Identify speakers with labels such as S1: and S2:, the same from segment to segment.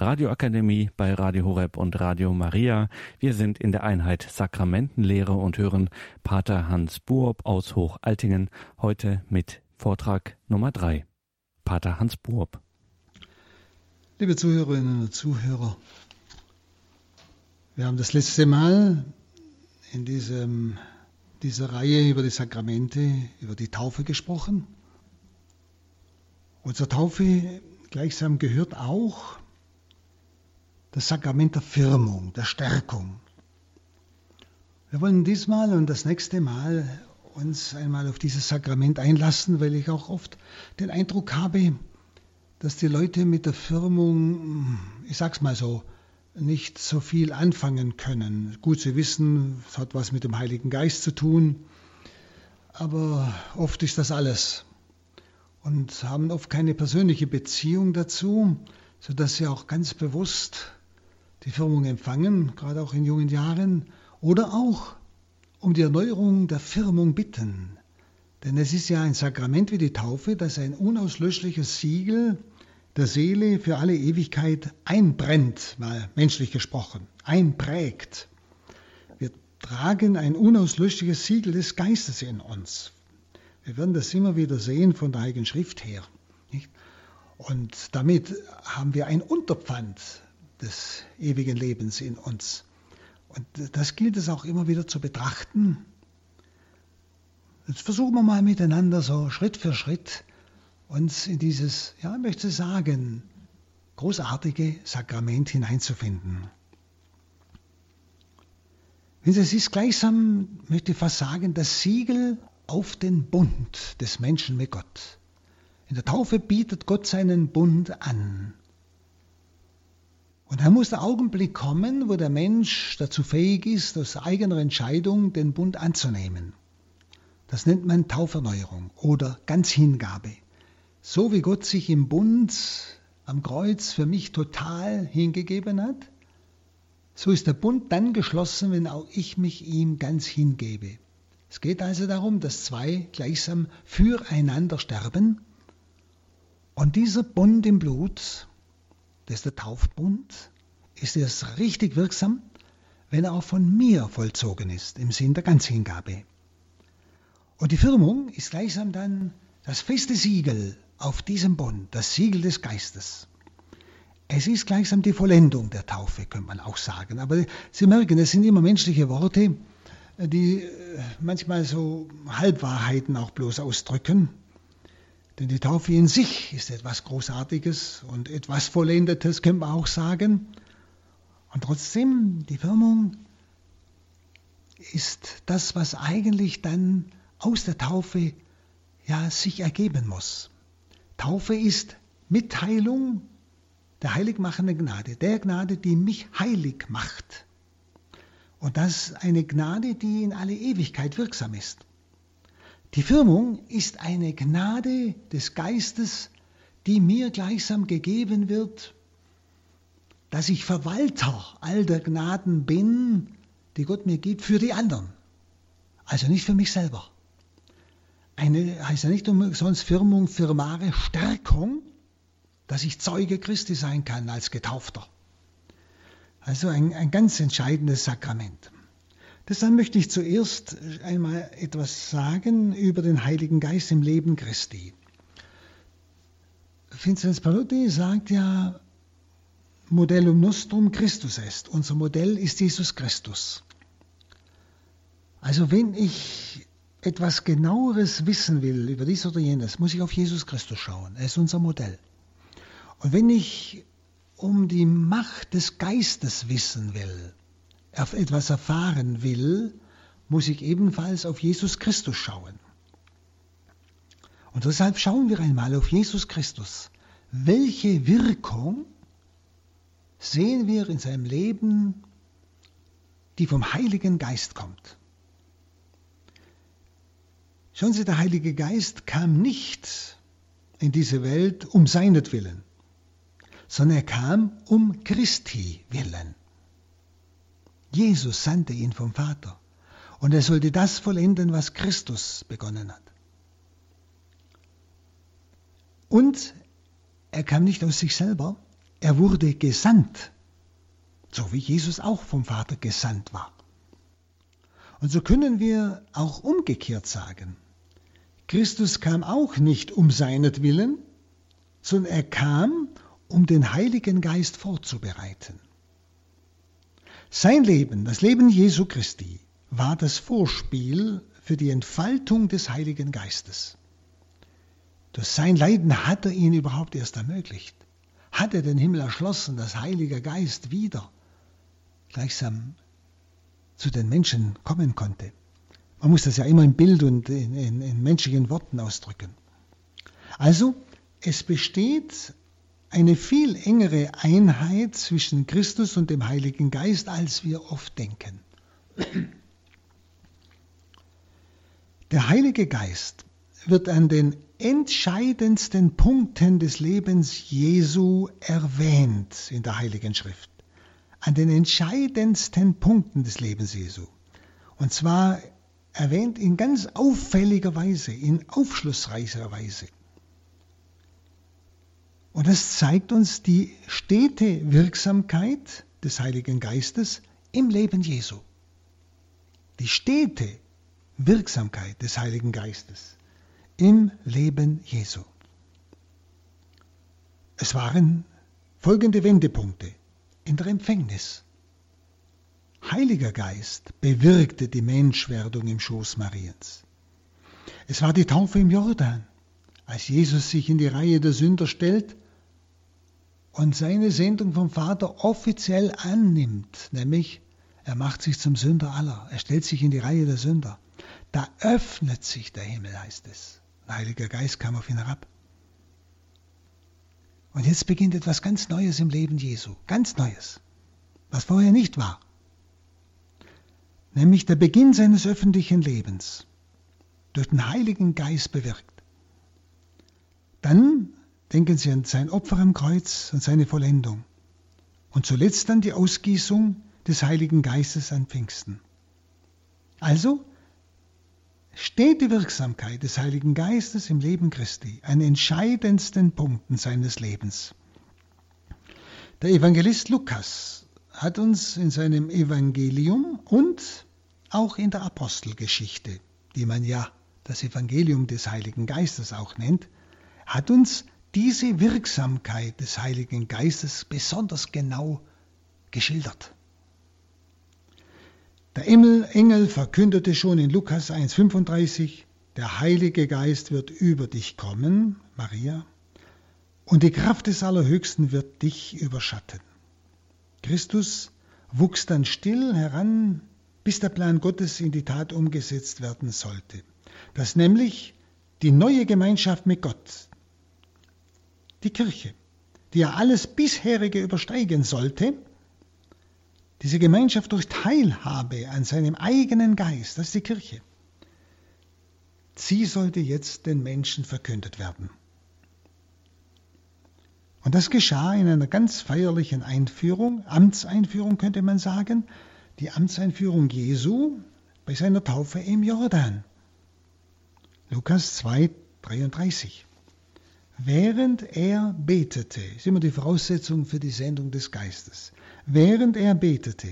S1: Radioakademie bei Radio Horeb und Radio Maria. Wir sind in der Einheit Sakramentenlehre und hören Pater Hans Buob aus Hochaltingen heute mit Vortrag Nummer drei. Pater Hans Buob.
S2: Liebe Zuhörerinnen und Zuhörer, wir haben das letzte Mal in diesem, dieser Reihe über die Sakramente, über die Taufe gesprochen. Und zur Taufe gleichsam gehört auch das Sakrament der Firmung, der Stärkung. Wir wollen diesmal und das nächste Mal uns einmal auf dieses Sakrament einlassen, weil ich auch oft den Eindruck habe, dass die Leute mit der Firmung, ich sag's mal so, nicht so viel anfangen können. Gut, sie wissen, es hat was mit dem Heiligen Geist zu tun, aber oft ist das alles und haben oft keine persönliche Beziehung dazu, sodass sie auch ganz bewusst die Firmung empfangen, gerade auch in jungen Jahren, oder auch um die Erneuerung der Firmung bitten. Denn es ist ja ein Sakrament wie die Taufe, das ein unauslöschliches Siegel der Seele für alle Ewigkeit einbrennt, mal menschlich gesprochen, einprägt. Wir tragen ein unauslöschliches Siegel des Geistes in uns. Wir werden das immer wieder sehen von der Heiligen Schrift her. Nicht? Und damit haben wir ein Unterpfand des ewigen Lebens in uns. Und das gilt es auch immer wieder zu betrachten. Jetzt versuchen wir mal miteinander so Schritt für Schritt uns in dieses, ja, ich möchte sagen, großartige Sakrament hineinzufinden. Wenn Sie, es ist gleichsam, möchte ich fast sagen, das Siegel auf den Bund des Menschen mit Gott. In der Taufe bietet Gott seinen Bund an. Und da muss der Augenblick kommen, wo der Mensch dazu fähig ist, aus eigener Entscheidung den Bund anzunehmen. Das nennt man Tauferneuerung oder Ganzhingabe. So wie Gott sich im Bund am Kreuz für mich total hingegeben hat, so ist der Bund dann geschlossen, wenn auch ich mich ihm ganz hingebe. Es geht also darum, dass zwei gleichsam füreinander sterben. Und dieser Bund im Blut, das ist der Taufbund, ist erst richtig wirksam, wenn er auch von mir vollzogen ist, im Sinn der Ganzhingabe. Und die Firmung ist gleichsam dann das feste Siegel auf diesem Bund, das Siegel des Geistes. Es ist gleichsam die Vollendung der Taufe, könnte man auch sagen. Aber Sie merken, es sind immer menschliche Worte, die äh, manchmal so Halbwahrheiten auch bloß ausdrücken. Denn die Taufe in sich ist etwas Großartiges und etwas Vollendetes, können wir auch sagen. Und trotzdem, die Firmung ist das, was eigentlich dann aus der Taufe ja sich ergeben muss. Taufe ist Mitteilung der heiligmachenden Gnade, der Gnade, die mich heilig macht. Und das ist eine Gnade, die in alle Ewigkeit wirksam ist. Die Firmung ist eine Gnade des Geistes, die mir gleichsam gegeben wird, dass ich Verwalter all der Gnaden bin, die Gott mir gibt, für die anderen. Also nicht für mich selber. Eine heißt ja nicht umsonst Firmung, firmare Stärkung, dass ich Zeuge Christi sein kann als Getaufter. Also ein, ein ganz entscheidendes Sakrament. Deshalb möchte ich zuerst einmal etwas sagen über den Heiligen Geist im Leben Christi. Vinzenz Paluti sagt ja, Modellum nostrum Christus est. Unser Modell ist Jesus Christus. Also wenn ich etwas genaueres wissen will über dies oder jenes, muss ich auf Jesus Christus schauen. Er ist unser Modell. Und wenn ich um die Macht des Geistes wissen will, etwas erfahren will, muss ich ebenfalls auf Jesus Christus schauen. Und deshalb schauen wir einmal auf Jesus Christus. Welche Wirkung sehen wir in seinem Leben, die vom Heiligen Geist kommt? Schauen Sie, der Heilige Geist kam nicht in diese Welt um seinetwillen sondern er kam um Christi willen. Jesus sandte ihn vom Vater und er sollte das vollenden, was Christus begonnen hat. Und er kam nicht aus sich selber, er wurde gesandt, so wie Jesus auch vom Vater gesandt war. Und so können wir auch umgekehrt sagen, Christus kam auch nicht um seinetwillen, sondern er kam, um den Heiligen Geist vorzubereiten. Sein Leben, das Leben Jesu Christi, war das Vorspiel für die Entfaltung des Heiligen Geistes. Durch sein Leiden hat er ihn überhaupt erst ermöglicht. Hat er den Himmel erschlossen, dass Heiliger Geist wieder gleichsam zu den Menschen kommen konnte. Man muss das ja immer im Bild und in, in, in menschlichen Worten ausdrücken. Also, es besteht eine viel engere Einheit zwischen Christus und dem Heiligen Geist, als wir oft denken. Der Heilige Geist wird an den entscheidendsten Punkten des Lebens Jesu erwähnt in der Heiligen Schrift. An den entscheidendsten Punkten des Lebens Jesu. Und zwar erwähnt in ganz auffälliger Weise, in aufschlussreicher Weise. Und das zeigt uns die stete Wirksamkeit des Heiligen Geistes im Leben Jesu. Die stete Wirksamkeit des Heiligen Geistes im Leben Jesu. Es waren folgende Wendepunkte in der Empfängnis. Heiliger Geist bewirkte die Menschwerdung im Schoß Mariens. Es war die Taufe im Jordan, als Jesus sich in die Reihe der Sünder stellt und seine Sendung vom Vater offiziell annimmt, nämlich er macht sich zum Sünder aller, er stellt sich in die Reihe der Sünder. Da öffnet sich der Himmel, heißt es. Der Heilige Geist kam auf ihn herab. Und jetzt beginnt etwas ganz Neues im Leben Jesu, ganz Neues, was vorher nicht war nämlich der Beginn seines öffentlichen Lebens, durch den Heiligen Geist bewirkt. Dann denken Sie an sein Opfer am Kreuz und seine Vollendung. Und zuletzt dann die Ausgießung des Heiligen Geistes an Pfingsten. Also steht die Wirksamkeit des Heiligen Geistes im Leben Christi an entscheidendsten Punkten seines Lebens. Der Evangelist Lukas hat uns in seinem Evangelium und auch in der Apostelgeschichte, die man ja das Evangelium des Heiligen Geistes auch nennt, hat uns diese Wirksamkeit des Heiligen Geistes besonders genau geschildert. Der Engel verkündete schon in Lukas 1,35, der Heilige Geist wird über dich kommen, Maria, und die Kraft des Allerhöchsten wird dich überschatten. Christus wuchs dann still heran, bis der Plan Gottes in die Tat umgesetzt werden sollte. Dass nämlich die neue Gemeinschaft mit Gott, die Kirche, die ja alles bisherige übersteigen sollte, diese Gemeinschaft durch Teilhabe an seinem eigenen Geist, das ist die Kirche, sie sollte jetzt den Menschen verkündet werden. Und das geschah in einer ganz feierlichen Einführung, Amtseinführung könnte man sagen, die Amtseinführung Jesu bei seiner Taufe im Jordan. Lukas 2, 33. Während er betete, ist immer die Voraussetzung für die Sendung des Geistes, während er betete,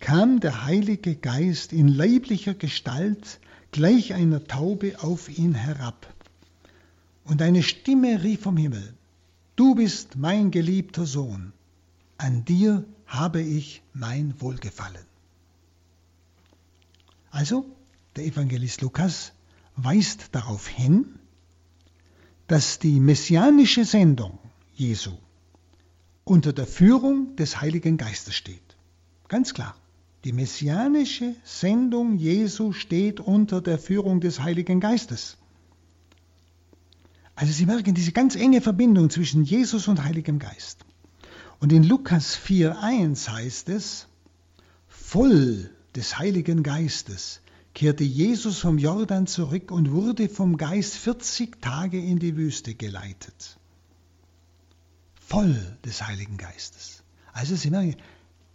S2: kam der Heilige Geist in leiblicher Gestalt gleich einer Taube auf ihn herab. Und eine Stimme rief vom Himmel, Du bist mein geliebter Sohn, an dir habe ich mein Wohlgefallen. Also, der Evangelist Lukas weist darauf hin, dass die messianische Sendung Jesu unter der Führung des Heiligen Geistes steht. Ganz klar. Die messianische Sendung Jesu steht unter der Führung des Heiligen Geistes. Also Sie merken diese ganz enge Verbindung zwischen Jesus und Heiligem Geist. Und in Lukas 4.1 heißt es, voll des Heiligen Geistes kehrte Jesus vom Jordan zurück und wurde vom Geist 40 Tage in die Wüste geleitet. Voll des Heiligen Geistes. Also Sie merken,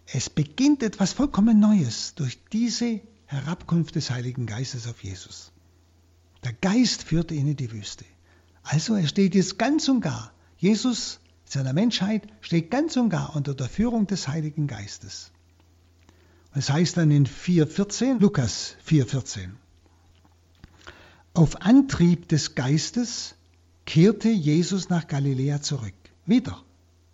S2: es beginnt etwas vollkommen Neues durch diese Herabkunft des Heiligen Geistes auf Jesus. Der Geist führte ihn in die Wüste. Also er steht jetzt ganz und gar. Jesus seiner Menschheit steht ganz und gar unter der Führung des Heiligen Geistes. Es heißt dann in 4.14, Lukas 4.14, auf Antrieb des Geistes kehrte Jesus nach Galiläa zurück. Wieder.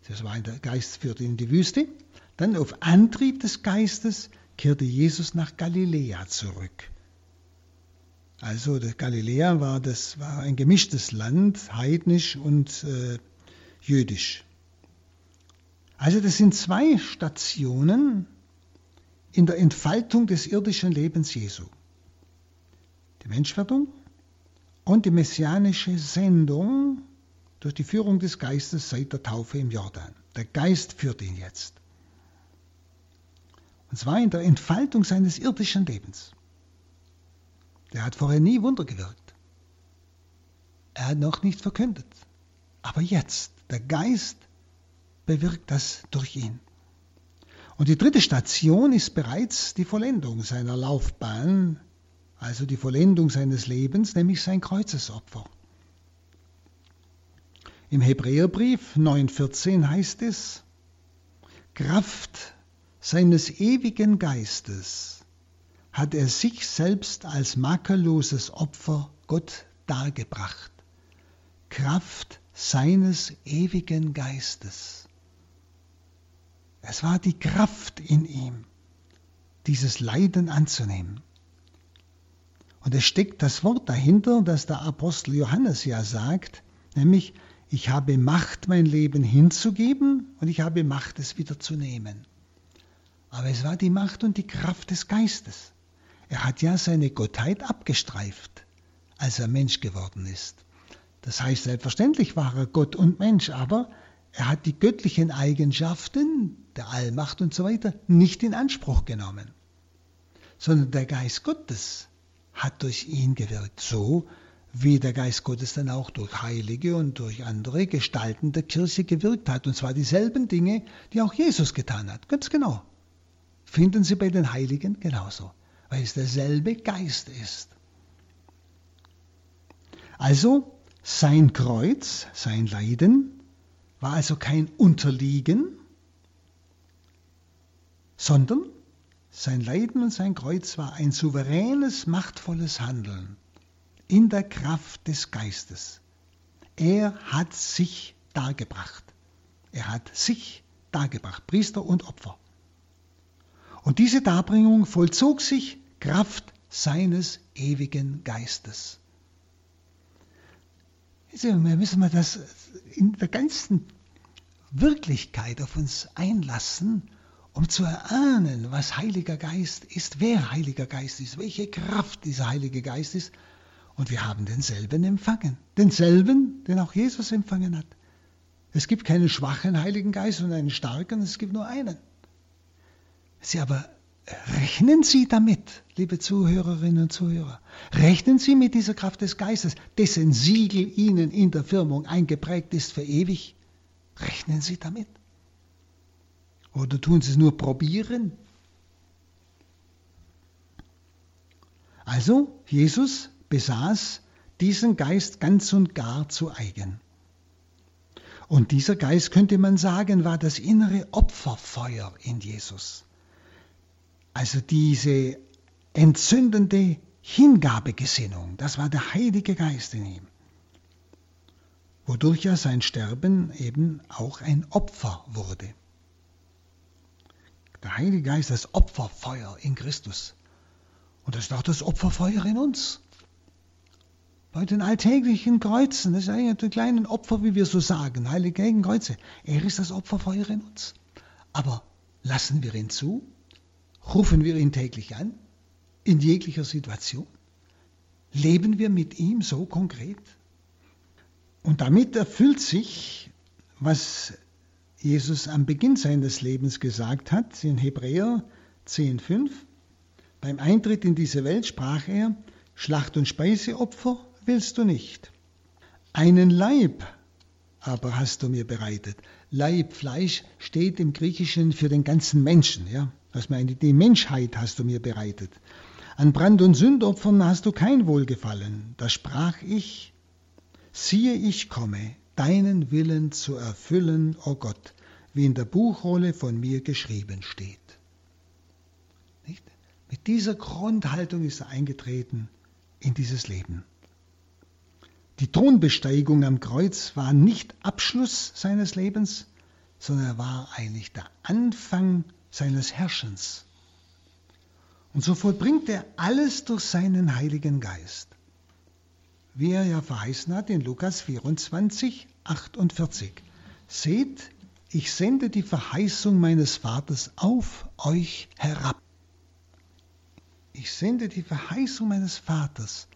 S2: Das war der Geist führte in die Wüste. Dann auf Antrieb des Geistes kehrte Jesus nach Galiläa zurück. Also Galiläa war, das war ein gemischtes Land, heidnisch und äh, jüdisch. Also das sind zwei Stationen in der Entfaltung des irdischen Lebens Jesu. Die Menschwerdung und die messianische Sendung durch die Führung des Geistes seit der Taufe im Jordan. Der Geist führt ihn jetzt. Und zwar in der Entfaltung seines irdischen Lebens. Der hat vorher nie Wunder gewirkt. Er hat noch nicht verkündet. Aber jetzt, der Geist bewirkt das durch ihn. Und die dritte Station ist bereits die Vollendung seiner Laufbahn, also die Vollendung seines Lebens, nämlich sein Kreuzesopfer. Im Hebräerbrief 9.14 heißt es, Kraft seines ewigen Geistes hat er sich selbst als makelloses Opfer Gott dargebracht. Kraft seines ewigen Geistes. Es war die Kraft in ihm, dieses Leiden anzunehmen. Und es steckt das Wort dahinter, das der Apostel Johannes ja sagt, nämlich, ich habe Macht, mein Leben hinzugeben und ich habe Macht, es wieder zu nehmen. Aber es war die Macht und die Kraft des Geistes. Er hat ja seine Gottheit abgestreift, als er Mensch geworden ist. Das heißt, selbstverständlich war er Gott und Mensch, aber er hat die göttlichen Eigenschaften der Allmacht und so weiter nicht in Anspruch genommen, sondern der Geist Gottes hat durch ihn gewirkt, so wie der Geist Gottes dann auch durch Heilige und durch andere Gestalten der Kirche gewirkt hat, und zwar dieselben Dinge, die auch Jesus getan hat, ganz genau. Finden Sie bei den Heiligen genauso, weil es derselbe Geist ist. Also sein Kreuz, sein Leiden, war also kein Unterliegen, sondern sein Leiden und sein Kreuz war ein souveränes, machtvolles Handeln in der Kraft des Geistes. Er hat sich dargebracht. Er hat sich dargebracht, Priester und Opfer. Und diese Darbringung vollzog sich Kraft seines ewigen Geistes. Wir müssen mal das in der ganzen Wirklichkeit auf uns einlassen, um zu erahnen, was Heiliger Geist ist, wer Heiliger Geist ist, welche Kraft dieser Heilige Geist ist. Und wir haben denselben empfangen. Denselben, den auch Jesus empfangen hat. Es gibt keinen schwachen Heiligen Geist und einen starken, es gibt nur einen. Sie aber Rechnen Sie damit, liebe Zuhörerinnen und Zuhörer. Rechnen Sie mit dieser Kraft des Geistes, dessen Siegel Ihnen in der Firmung eingeprägt ist für ewig. Rechnen Sie damit. Oder tun Sie es nur probieren? Also, Jesus besaß diesen Geist ganz und gar zu eigen. Und dieser Geist, könnte man sagen, war das innere Opferfeuer in Jesus. Also diese entzündende Hingabegesinnung, das war der Heilige Geist in ihm, wodurch ja sein Sterben eben auch ein Opfer wurde. Der Heilige Geist, das Opferfeuer in Christus. Und das ist auch das Opferfeuer in uns. Bei den alltäglichen Kreuzen, das ist eigentlich die kleinen Opfer, wie wir so sagen, heilige Kreuze. Er ist das Opferfeuer in uns. Aber lassen wir ihn zu? Rufen wir ihn täglich an, in jeglicher Situation? Leben wir mit ihm so konkret? Und damit erfüllt sich, was Jesus am Beginn seines Lebens gesagt hat, in Hebräer 10,5. Beim Eintritt in diese Welt sprach er, Schlacht- und Speiseopfer willst du nicht. Einen Leib aber hast du mir bereitet. Leib, Fleisch steht im Griechischen für den ganzen Menschen, ja. Das meine, die Menschheit hast du mir bereitet. An Brand- und Sündopfern hast du kein Wohlgefallen. Da sprach ich, siehe, ich komme, deinen Willen zu erfüllen, o oh Gott, wie in der Buchrolle von mir geschrieben steht. Nicht? Mit dieser Grundhaltung ist er eingetreten in dieses Leben. Die Thronbesteigung am Kreuz war nicht Abschluss seines Lebens, sondern er war eigentlich der Anfang seines Herrschens. Und so vollbringt er alles durch seinen Heiligen Geist. Wie er ja verheißen hat in Lukas 24, 48. Seht, ich sende die Verheißung meines Vaters auf euch herab. Ich sende die Verheißung meines Vaters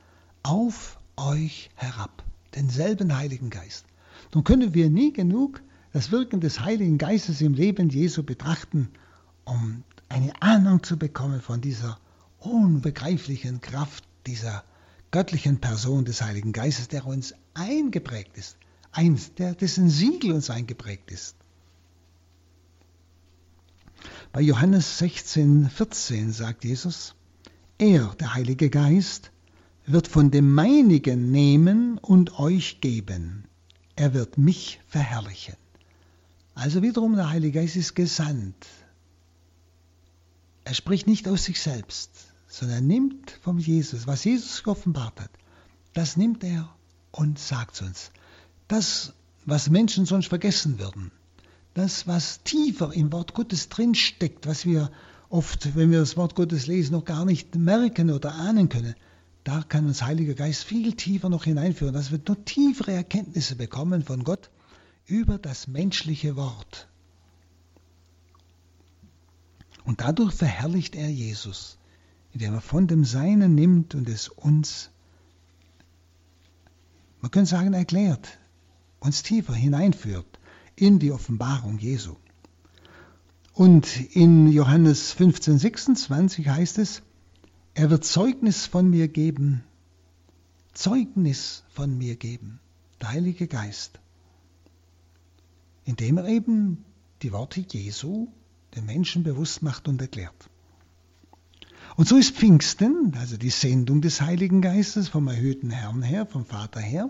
S2: auf euch herab, denselben Heiligen Geist. Nun können wir nie genug das Wirken des Heiligen Geistes im Leben Jesu betrachten, um eine Ahnung zu bekommen von dieser unbegreiflichen Kraft dieser göttlichen Person des Heiligen Geistes, der uns eingeprägt ist, eins, der, dessen Siegel uns eingeprägt ist. Bei Johannes 16, 14 sagt Jesus, er, der Heilige Geist, wird von dem meinigen nehmen und euch geben. Er wird mich verherrlichen. Also wiederum der Heilige Geist ist gesandt. Er spricht nicht aus sich selbst, sondern er nimmt vom Jesus, was Jesus geoffenbart hat, das nimmt er und sagt uns. Das, was Menschen sonst vergessen würden, das, was tiefer im Wort Gottes drinsteckt, was wir oft, wenn wir das Wort Gottes lesen, noch gar nicht merken oder ahnen können, da kann uns Heiliger Geist viel tiefer noch hineinführen, dass wir noch tiefere Erkenntnisse bekommen von Gott über das menschliche Wort. Und dadurch verherrlicht er Jesus, indem er von dem Seinen nimmt und es uns, man könnte sagen, erklärt, uns tiefer hineinführt in die Offenbarung Jesu. Und in Johannes 15, 26 heißt es, er wird Zeugnis von mir geben, Zeugnis von mir geben, der Heilige Geist, indem er eben die Worte Jesu den Menschen bewusst macht und erklärt. Und so ist Pfingsten, also die Sendung des Heiligen Geistes vom erhöhten Herrn her, vom Vater her,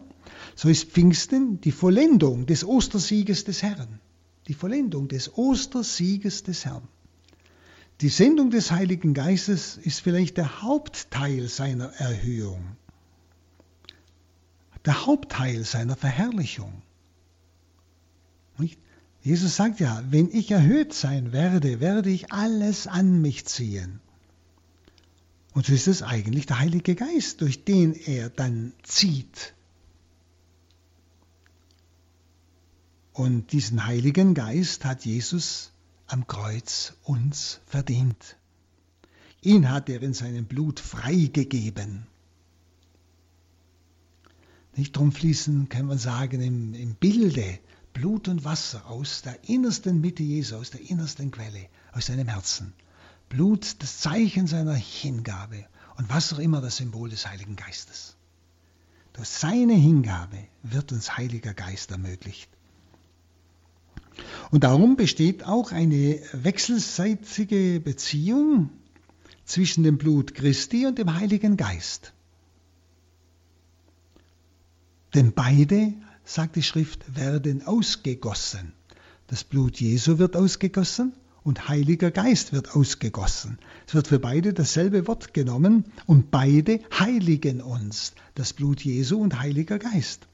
S2: so ist Pfingsten die Vollendung des Ostersieges des Herrn. Die Vollendung des Ostersieges des Herrn. Die Sendung des Heiligen Geistes ist vielleicht der Hauptteil seiner Erhöhung, der Hauptteil seiner Verherrlichung. Jesus sagt ja, wenn ich erhöht sein werde, werde ich alles an mich ziehen. Und so ist es eigentlich der Heilige Geist, durch den er dann zieht. Und diesen Heiligen Geist hat Jesus am Kreuz uns verdient. Ihn hat er in seinem Blut freigegeben. Nicht drum fließen, kann man sagen, im, im Bilde Blut und Wasser aus der innersten Mitte Jesu, aus der innersten Quelle, aus seinem Herzen. Blut das Zeichen seiner Hingabe und was auch immer das Symbol des Heiligen Geistes. Durch seine Hingabe wird uns Heiliger Geist ermöglicht. Und darum besteht auch eine wechselseitige Beziehung zwischen dem Blut Christi und dem Heiligen Geist. Denn beide, sagt die Schrift, werden ausgegossen. Das Blut Jesu wird ausgegossen und Heiliger Geist wird ausgegossen. Es wird für beide dasselbe Wort genommen und beide heiligen uns, das Blut Jesu und Heiliger Geist.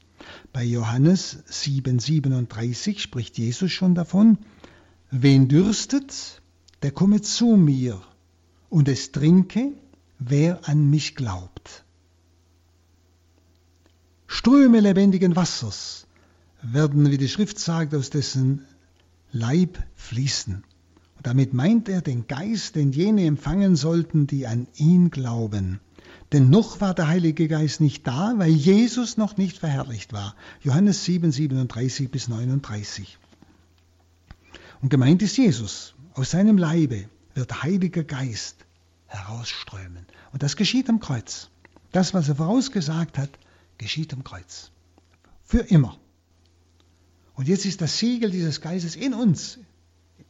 S2: Bei Johannes 7,37 spricht Jesus schon davon, wen dürstet, der komme zu mir und es trinke, wer an mich glaubt. Ströme lebendigen Wassers werden, wie die Schrift sagt, aus dessen Leib fließen. Damit meint er den Geist, den jene empfangen sollten, die an ihn glauben. Denn noch war der Heilige Geist nicht da, weil Jesus noch nicht verherrlicht war. Johannes 7, 37 bis 39. Und gemeint ist Jesus. Aus seinem Leibe wird der Heilige Geist herausströmen. Und das geschieht am Kreuz. Das, was er vorausgesagt hat, geschieht am Kreuz. Für immer. Und jetzt ist das Siegel dieses Geistes in uns,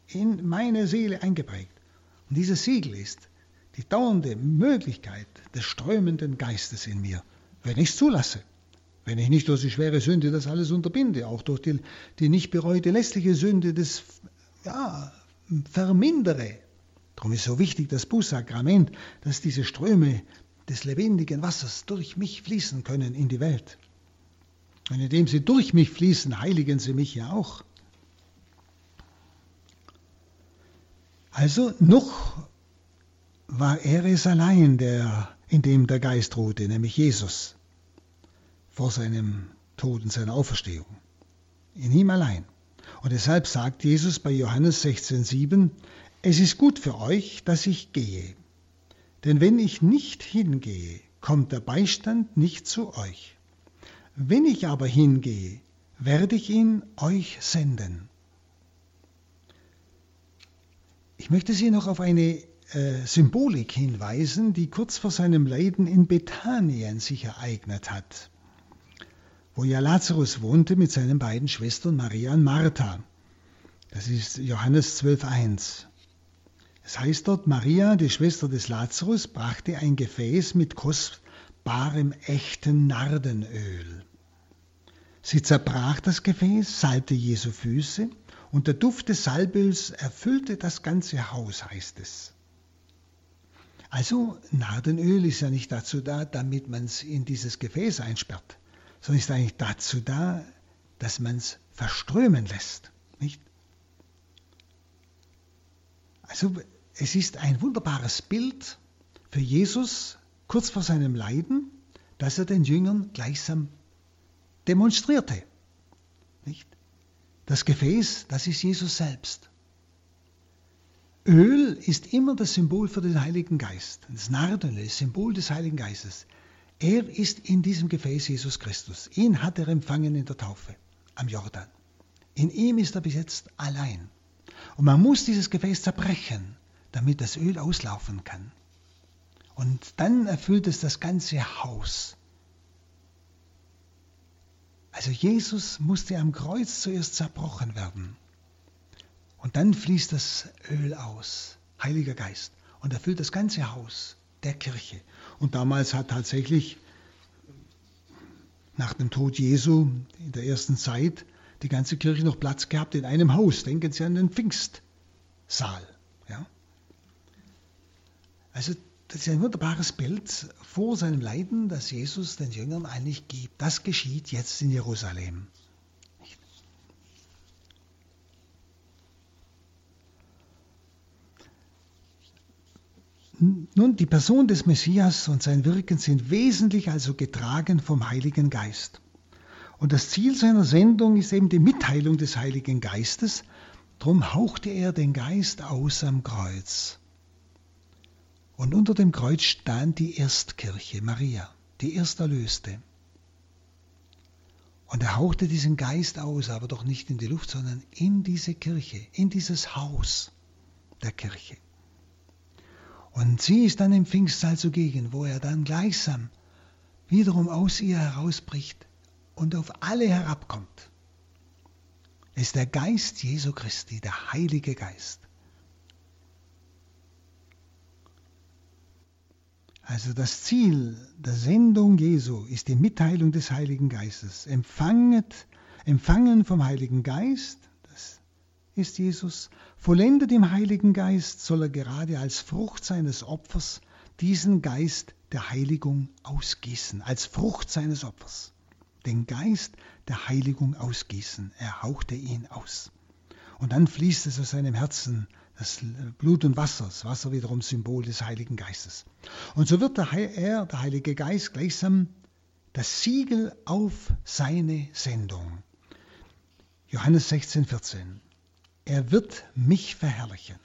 S2: in meine Seele eingeprägt. Und dieses Siegel ist die dauernde Möglichkeit des strömenden Geistes in mir, wenn ich es zulasse. Wenn ich nicht durch die schwere Sünde das alles unterbinde, auch durch die, die nicht bereute lästliche Sünde das ja, vermindere. Darum ist so wichtig das Bußsakrament, dass diese Ströme des lebendigen Wassers durch mich fließen können in die Welt. Und indem sie durch mich fließen, heiligen sie mich ja auch. Also noch war er es allein, der, in dem der Geist ruhte, nämlich Jesus vor seinem Tod und seiner Auferstehung. In ihm allein. Und deshalb sagt Jesus bei Johannes 16,7, es ist gut für euch, dass ich gehe. Denn wenn ich nicht hingehe, kommt der Beistand nicht zu euch. Wenn ich aber hingehe, werde ich ihn euch senden. Ich möchte Sie noch auf eine äh, Symbolik hinweisen, die kurz vor seinem Leiden in Bethanien sich ereignet hat wo ja Lazarus wohnte mit seinen beiden Schwestern Maria und Martha. Das ist Johannes 12.1. Es heißt dort, Maria, die Schwester des Lazarus, brachte ein Gefäß mit kostbarem echten Nardenöl. Sie zerbrach das Gefäß, salbte Jesu Füße und der Duft des Salböls erfüllte das ganze Haus, heißt es. Also Nardenöl ist ja nicht dazu da, damit man es in dieses Gefäß einsperrt sondern ist eigentlich dazu da, dass man es verströmen lässt. Nicht? Also es ist ein wunderbares Bild für Jesus kurz vor seinem Leiden, das er den Jüngern gleichsam demonstrierte. Nicht? Das Gefäß, das ist Jesus selbst. Öl ist immer das Symbol für den Heiligen Geist. Das Nardenöl ist Symbol des Heiligen Geistes. Er ist in diesem Gefäß Jesus Christus. Ihn hat er empfangen in der Taufe am Jordan. In ihm ist er bis jetzt allein. Und man muss dieses Gefäß zerbrechen, damit das Öl auslaufen kann. Und dann erfüllt es das ganze Haus. Also Jesus musste am Kreuz zuerst zerbrochen werden. Und dann fließt das Öl aus, Heiliger Geist, und erfüllt das ganze Haus der Kirche. Und damals hat tatsächlich nach dem Tod Jesu in der ersten Zeit die ganze Kirche noch Platz gehabt in einem Haus. Denken Sie an den Pfingstsaal. Ja? Also das ist ein wunderbares Bild vor seinem Leiden, das Jesus den Jüngern eigentlich gibt. Das geschieht jetzt in Jerusalem. Nun, die Person des Messias und sein Wirken sind wesentlich also getragen vom Heiligen Geist. Und das Ziel seiner Sendung ist eben die Mitteilung des Heiligen Geistes. Drum hauchte er den Geist aus am Kreuz. Und unter dem Kreuz stand die Erstkirche, Maria, die Ersterlöste. Und er hauchte diesen Geist aus, aber doch nicht in die Luft, sondern in diese Kirche, in dieses Haus der Kirche. Und sie ist dann im Pfingstsaal zugegen, wo er dann gleichsam wiederum aus ihr herausbricht und auf alle herabkommt. Es ist der Geist Jesu Christi, der Heilige Geist. Also das Ziel der Sendung Jesu ist die Mitteilung des Heiligen Geistes. Empfanget, empfangen vom Heiligen Geist, das ist Jesus, Vollendet im Heiligen Geist soll er gerade als Frucht seines Opfers diesen Geist der Heiligung ausgießen, als Frucht seines Opfers. Den Geist der Heiligung ausgießen. Er hauchte ihn aus. Und dann fließt es aus seinem Herzen das Blut und Wasser, das Wasser wiederum Symbol des Heiligen Geistes. Und so wird der, er, der Heilige Geist, gleichsam das Siegel auf seine Sendung. Johannes 16, 14. Er wird mich verherrlichen.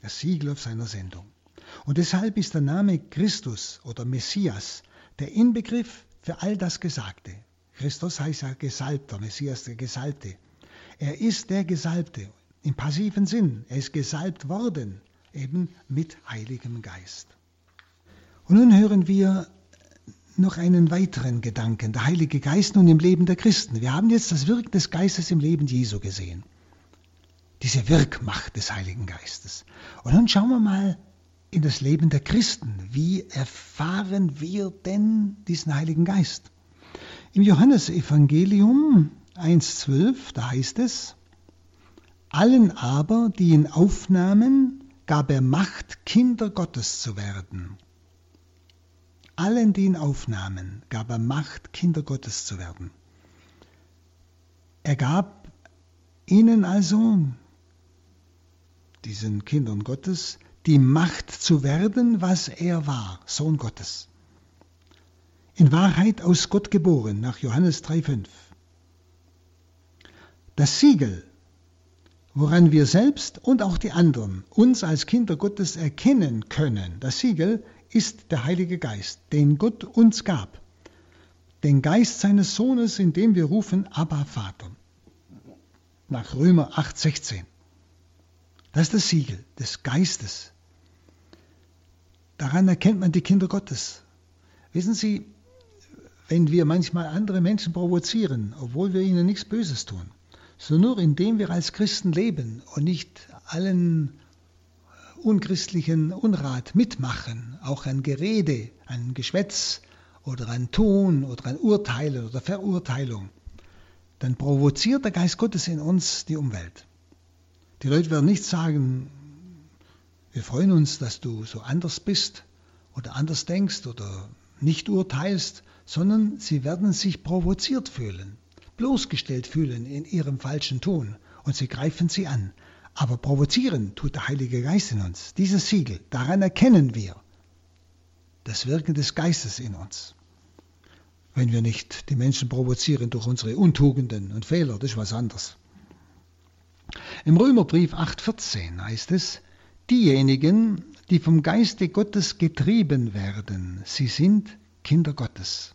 S2: Das Siegel auf seiner Sendung. Und deshalb ist der Name Christus oder Messias der Inbegriff für all das Gesagte. Christus heißt ja Gesalbter, Messias der Gesalbte. Er ist der Gesalbte im passiven Sinn. Er ist gesalbt worden, eben mit Heiligem Geist. Und nun hören wir noch einen weiteren Gedanken, der Heilige Geist nun im Leben der Christen. Wir haben jetzt das Wirken des Geistes im Leben Jesu gesehen diese Wirkmacht des Heiligen Geistes. Und nun schauen wir mal in das Leben der Christen. Wie erfahren wir denn diesen Heiligen Geist? Im Johannesevangelium 1.12, da heißt es, allen aber, die ihn aufnahmen, gab er Macht, Kinder Gottes zu werden. Allen, die ihn aufnahmen, gab er Macht, Kinder Gottes zu werden. Er gab ihnen also, diesen Kindern Gottes, die Macht zu werden, was er war, Sohn Gottes. In Wahrheit aus Gott geboren, nach Johannes 3.5. Das Siegel, woran wir selbst und auch die anderen uns als Kinder Gottes erkennen können, das Siegel ist der Heilige Geist, den Gott uns gab. Den Geist seines Sohnes, in dem wir rufen, Abba Vater. Nach Römer 8,16. Das ist das Siegel des Geistes. Daran erkennt man die Kinder Gottes. Wissen Sie, wenn wir manchmal andere Menschen provozieren, obwohl wir ihnen nichts Böses tun, so nur indem wir als Christen leben und nicht allen unchristlichen Unrat mitmachen, auch an Gerede, an Geschwätz oder an Ton oder an Urteile oder Verurteilung, dann provoziert der Geist Gottes in uns die Umwelt. Die Leute werden nicht sagen, wir freuen uns, dass du so anders bist oder anders denkst oder nicht urteilst, sondern sie werden sich provoziert fühlen, bloßgestellt fühlen in ihrem falschen Tun und sie greifen sie an. Aber provozieren tut der Heilige Geist in uns. Dieses Siegel, daran erkennen wir das Wirken des Geistes in uns. Wenn wir nicht die Menschen provozieren durch unsere Untugenden und Fehler, das ist was anderes. Im Römerbrief 8,14 heißt es, diejenigen, die vom Geiste Gottes getrieben werden, sie sind Kinder Gottes,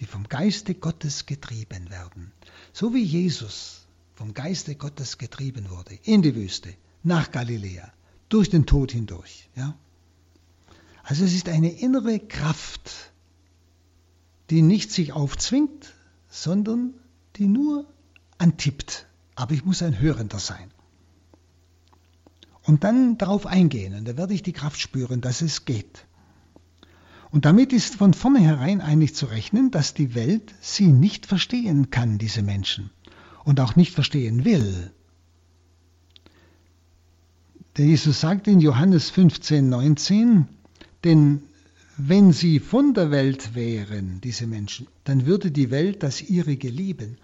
S2: die vom Geiste Gottes getrieben werden. So wie Jesus vom Geiste Gottes getrieben wurde, in die Wüste, nach Galiläa, durch den Tod hindurch. Ja? Also es ist eine innere Kraft, die nicht sich aufzwingt, sondern die nur antippt. Aber ich muss ein Hörender sein. Und dann darauf eingehen, und da werde ich die Kraft spüren, dass es geht. Und damit ist von vornherein eigentlich zu rechnen, dass die Welt sie nicht verstehen kann, diese Menschen und auch nicht verstehen will. Der Jesus sagt in Johannes 15, 19, denn wenn sie von der Welt wären, diese Menschen, dann würde die Welt das ihrige lieben.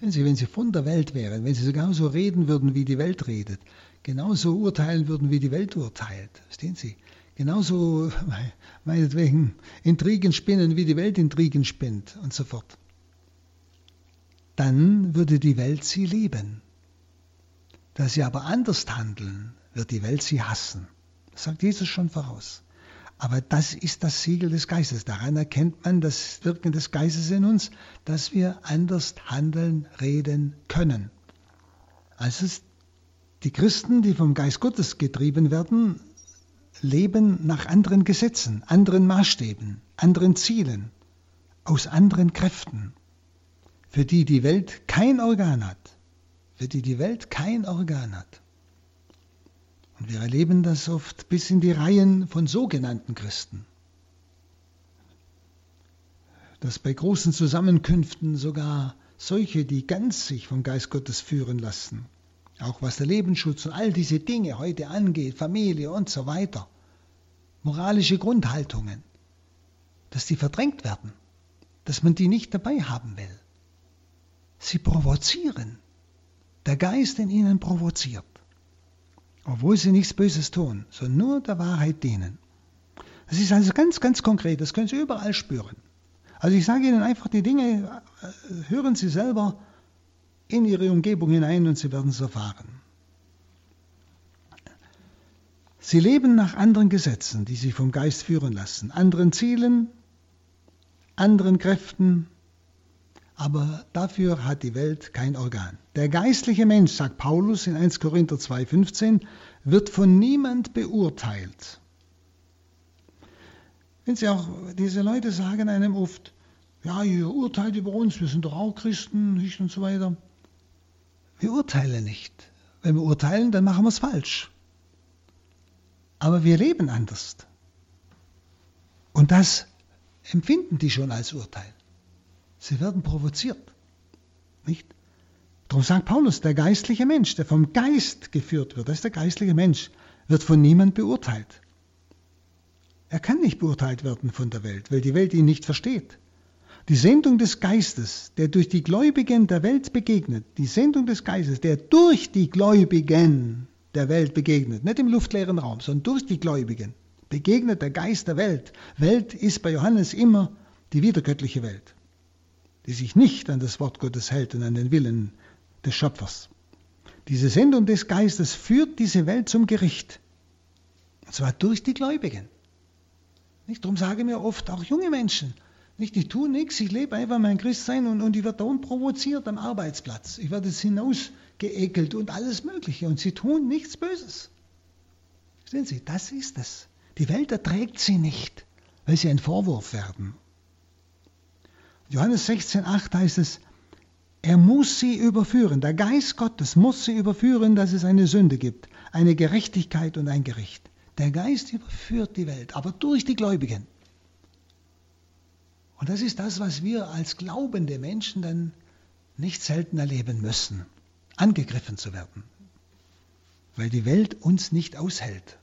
S2: Wenn sie, wenn sie von der Welt wären, wenn sie genauso reden würden, wie die Welt redet, genauso urteilen würden, wie die Welt urteilt, verstehen Sie? Genauso, meinetwegen, Intrigen spinnen, wie die Welt Intrigen spinnt und so fort dann würde die Welt sie lieben. Da sie aber anders handeln, wird die Welt sie hassen. Das sagt Jesus schon voraus. Aber das ist das Siegel des Geistes. Daran erkennt man das Wirken des Geistes in uns, dass wir anders handeln, reden können. Also die Christen, die vom Geist Gottes getrieben werden, leben nach anderen Gesetzen, anderen Maßstäben, anderen Zielen, aus anderen Kräften für die die Welt kein Organ hat, für die die Welt kein Organ hat. Und wir erleben das oft bis in die Reihen von sogenannten Christen, dass bei großen Zusammenkünften sogar solche, die ganz sich vom Geist Gottes führen lassen, auch was der Lebensschutz und all diese Dinge heute angeht, Familie und so weiter, moralische Grundhaltungen, dass die verdrängt werden, dass man die nicht dabei haben will. Sie provozieren. Der Geist in ihnen provoziert. Obwohl sie nichts Böses tun, sondern nur der Wahrheit dienen. Das ist also ganz, ganz konkret. Das können Sie überall spüren. Also ich sage Ihnen einfach die Dinge, äh, hören Sie selber in Ihre Umgebung hinein und Sie werden es erfahren. Sie leben nach anderen Gesetzen, die sich vom Geist führen lassen, anderen Zielen, anderen Kräften, aber dafür hat die Welt kein Organ. Der geistliche Mensch, sagt Paulus in 1 Korinther 2,15, wird von niemand beurteilt. Wenn Sie auch, diese Leute sagen einem oft, ja, ihr urteilt über uns, wir sind doch auch Christen, nicht und so weiter. Wir urteilen nicht. Wenn wir urteilen, dann machen wir es falsch. Aber wir leben anders. Und das empfinden die schon als Urteil. Sie werden provoziert. Nicht? Darum sagt Paulus, der geistliche Mensch, der vom Geist geführt wird, das ist der geistliche Mensch, wird von niemand beurteilt. Er kann nicht beurteilt werden von der Welt, weil die Welt ihn nicht versteht. Die Sendung des Geistes, der durch die Gläubigen der Welt begegnet, die Sendung des Geistes, der durch die Gläubigen der Welt begegnet, nicht im luftleeren Raum, sondern durch die Gläubigen, begegnet der Geist der Welt. Welt ist bei Johannes immer die wiedergöttliche Welt, die sich nicht an das Wort Gottes hält und an den Willen des Schöpfers. Diese Sendung des Geistes führt diese Welt zum Gericht. Und zwar durch die Gläubigen. Nicht? Darum sagen mir oft auch junge Menschen, nicht, ich tue nichts, ich lebe einfach mein Christsein und, und ich werde da unprovoziert am Arbeitsplatz. Ich werde jetzt hinausgeekelt und alles Mögliche und sie tun nichts Böses. Sehen Sie, das ist es. Die Welt erträgt sie nicht, weil sie ein Vorwurf werden. Johannes 16,8 heißt es, er muss sie überführen. Der Geist Gottes muss sie überführen, dass es eine Sünde gibt, eine Gerechtigkeit und ein Gericht. Der Geist überführt die Welt, aber durch die Gläubigen. Und das ist das, was wir als glaubende Menschen dann nicht selten erleben müssen, angegriffen zu werden, weil die Welt uns nicht aushält.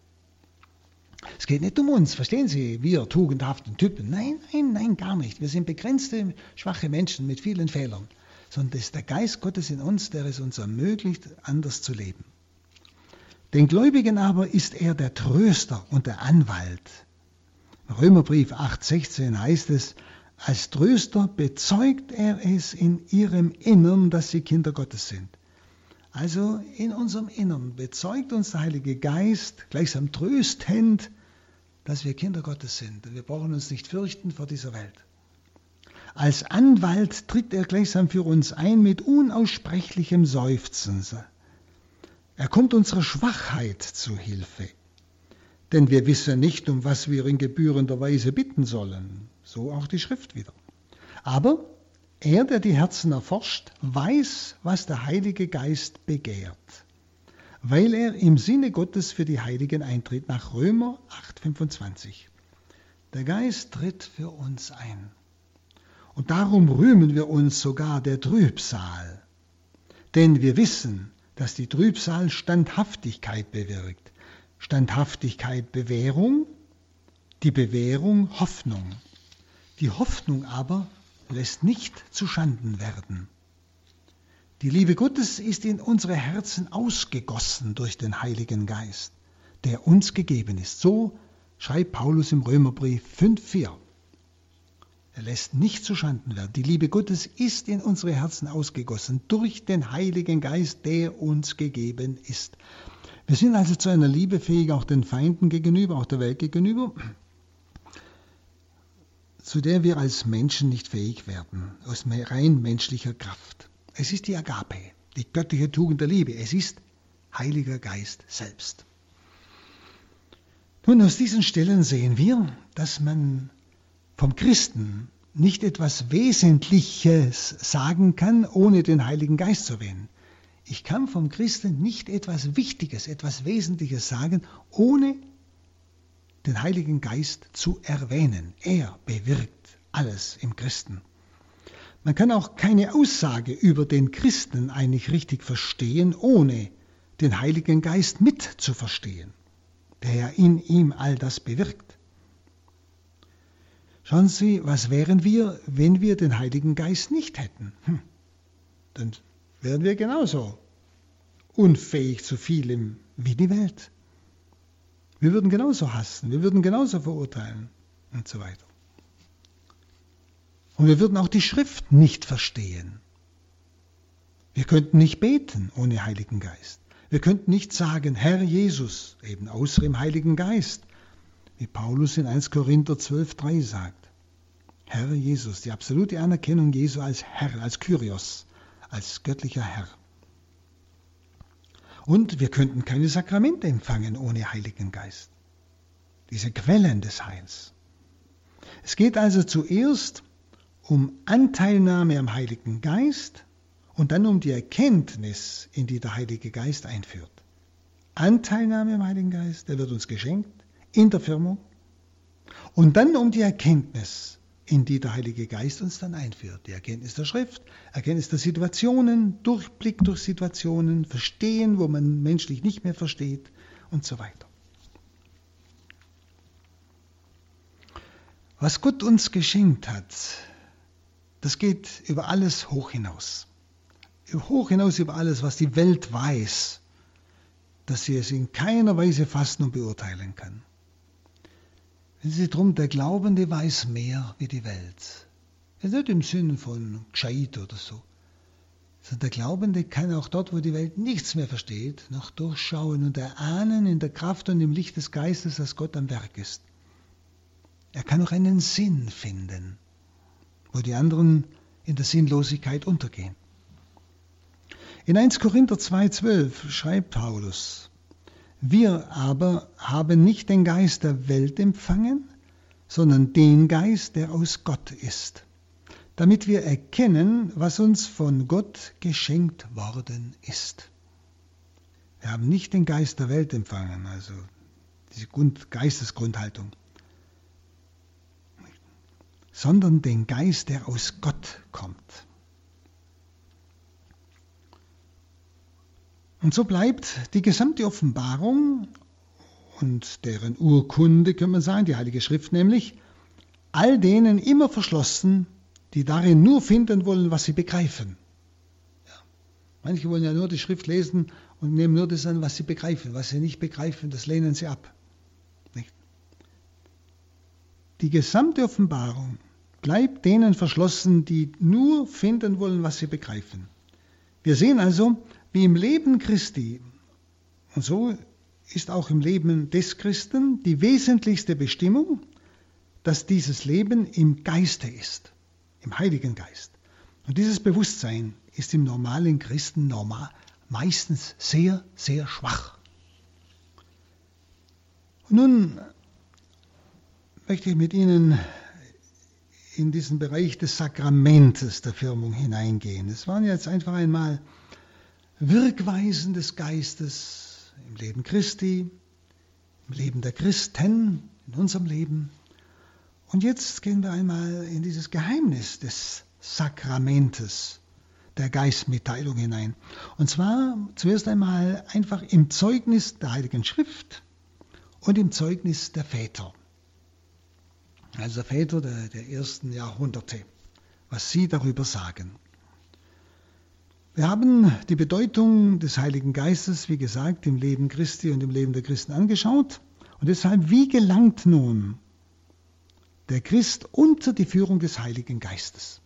S2: Es geht nicht um uns, verstehen Sie, wir tugendhaften Typen. Nein, nein, nein, gar nicht. Wir sind begrenzte, schwache Menschen mit vielen Fehlern. Sondern es ist der Geist Gottes in uns, der es uns ermöglicht, anders zu leben. Den Gläubigen aber ist er der Tröster und der Anwalt. Römerbrief 8,16 heißt es, als Tröster bezeugt er es in ihrem Innern, dass sie Kinder Gottes sind. Also in unserem Innern bezeugt uns der Heilige Geist gleichsam tröstend, dass wir Kinder Gottes sind. Wir brauchen uns nicht fürchten vor dieser Welt. Als Anwalt tritt er gleichsam für uns ein mit unaussprechlichem Seufzen. Er kommt unserer Schwachheit zu Hilfe. Denn wir wissen nicht, um was wir in gebührender Weise bitten sollen. So auch die Schrift wieder. Aber er, der die Herzen erforscht, weiß, was der Heilige Geist begehrt, weil er im Sinne Gottes für die Heiligen eintritt, nach Römer 8,25. Der Geist tritt für uns ein. Und darum rühmen wir uns sogar der Trübsal. Denn wir wissen, dass die Trübsal Standhaftigkeit bewirkt. Standhaftigkeit Bewährung, die Bewährung Hoffnung. Die Hoffnung aber lässt nicht zu Schanden werden. Die Liebe Gottes ist in unsere Herzen ausgegossen durch den Heiligen Geist, der uns gegeben ist. So schreibt Paulus im Römerbrief 5,4. Er lässt nicht zu Schanden werden. Die Liebe Gottes ist in unsere Herzen ausgegossen durch den Heiligen Geist, der uns gegeben ist. Wir sind also zu einer Liebe fähig, auch den Feinden gegenüber, auch der Welt gegenüber zu der wir als Menschen nicht fähig werden, aus rein menschlicher Kraft. Es ist die Agape, die göttliche Tugend der Liebe. Es ist Heiliger Geist selbst. Nun, aus diesen Stellen sehen wir, dass man vom Christen nicht etwas Wesentliches sagen kann, ohne den Heiligen Geist zu erwähnen. Ich kann vom Christen nicht etwas Wichtiges, etwas Wesentliches sagen, ohne den Heiligen Geist zu erwähnen. Er bewirkt alles im Christen. Man kann auch keine Aussage über den Christen eigentlich richtig verstehen, ohne den Heiligen Geist mit zu verstehen, der ja in ihm all das bewirkt. Schauen Sie, was wären wir, wenn wir den Heiligen Geist nicht hätten? Hm, dann wären wir genauso unfähig zu vielem wie die Welt. Wir würden genauso hassen, wir würden genauso verurteilen und so weiter. Und wir würden auch die Schrift nicht verstehen. Wir könnten nicht beten ohne Heiligen Geist. Wir könnten nicht sagen, Herr Jesus, eben außer im Heiligen Geist, wie Paulus in 1 Korinther 12.3 sagt. Herr Jesus, die absolute Anerkennung Jesu als Herr, als Kyrios, als göttlicher Herr. Und wir könnten keine Sakramente empfangen ohne Heiligen Geist. Diese Quellen des Heils. Es geht also zuerst um Anteilnahme am Heiligen Geist und dann um die Erkenntnis, in die der Heilige Geist einführt. Anteilnahme am Heiligen Geist, der wird uns geschenkt in der Firmung. Und dann um die Erkenntnis, in die der Heilige Geist uns dann einführt. Die Erkenntnis der Schrift, Erkenntnis der Situationen, Durchblick durch Situationen, Verstehen, wo man menschlich nicht mehr versteht und so weiter. Was Gott uns geschenkt hat, das geht über alles hoch hinaus. Hoch hinaus über alles, was die Welt weiß, dass sie es in keiner Weise fassen und beurteilen kann. Wenn Sie drum, der Glaubende weiß mehr wie die Welt. Nicht im Sinne von gescheit oder so. Sondern der Glaubende kann auch dort, wo die Welt nichts mehr versteht, noch durchschauen und erahnen in der Kraft und im Licht des Geistes, dass Gott am Werk ist. Er kann auch einen Sinn finden, wo die anderen in der Sinnlosigkeit untergehen. In 1 Korinther 2,12 schreibt Paulus, wir aber haben nicht den Geist der Welt empfangen, sondern den Geist, der aus Gott ist, damit wir erkennen, was uns von Gott geschenkt worden ist. Wir haben nicht den Geist der Welt empfangen, also diese Geistesgrundhaltung, sondern den Geist, der aus Gott kommt. Und so bleibt die gesamte Offenbarung und deren Urkunde, kann man sagen, die Heilige Schrift nämlich, all denen immer verschlossen, die darin nur finden wollen, was sie begreifen. Ja. Manche wollen ja nur die Schrift lesen und nehmen nur das an, was sie begreifen. Was sie nicht begreifen, das lehnen sie ab. Nicht? Die gesamte Offenbarung bleibt denen verschlossen, die nur finden wollen, was sie begreifen. Wir sehen also, wie im Leben Christi, und so ist auch im Leben des Christen die wesentlichste Bestimmung, dass dieses Leben im Geiste ist, im Heiligen Geist. Und dieses Bewusstsein ist im normalen Christen normal, meistens sehr, sehr schwach. Und nun möchte ich mit Ihnen in diesen Bereich des Sakramentes der Firmung hineingehen. Es waren jetzt einfach einmal Wirkweisen des Geistes im Leben Christi, im Leben der Christen, in unserem Leben. Und jetzt gehen wir einmal in dieses Geheimnis des Sakramentes der Geistmitteilung hinein. Und zwar zuerst einmal einfach im Zeugnis der Heiligen Schrift und im Zeugnis der Väter. Also der Väter der, der ersten Jahrhunderte, was sie darüber sagen. Wir haben die Bedeutung des Heiligen Geistes, wie gesagt, im Leben Christi und im Leben der Christen angeschaut. Und deshalb, wie gelangt nun der Christ unter die Führung des Heiligen Geistes?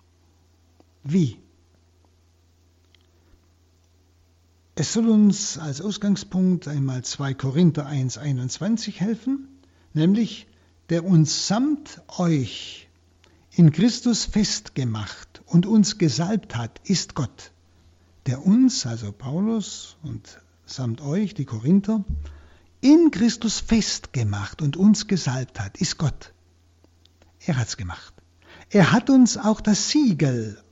S2: Wie? Es soll uns als Ausgangspunkt einmal 2 Korinther 1.21 helfen, nämlich der uns samt euch in Christus festgemacht und uns gesalbt hat, ist Gott der uns, also Paulus und samt euch, die Korinther, in Christus festgemacht und uns gesalbt hat, ist Gott. Er hat's gemacht. Er hat uns auch das Siegel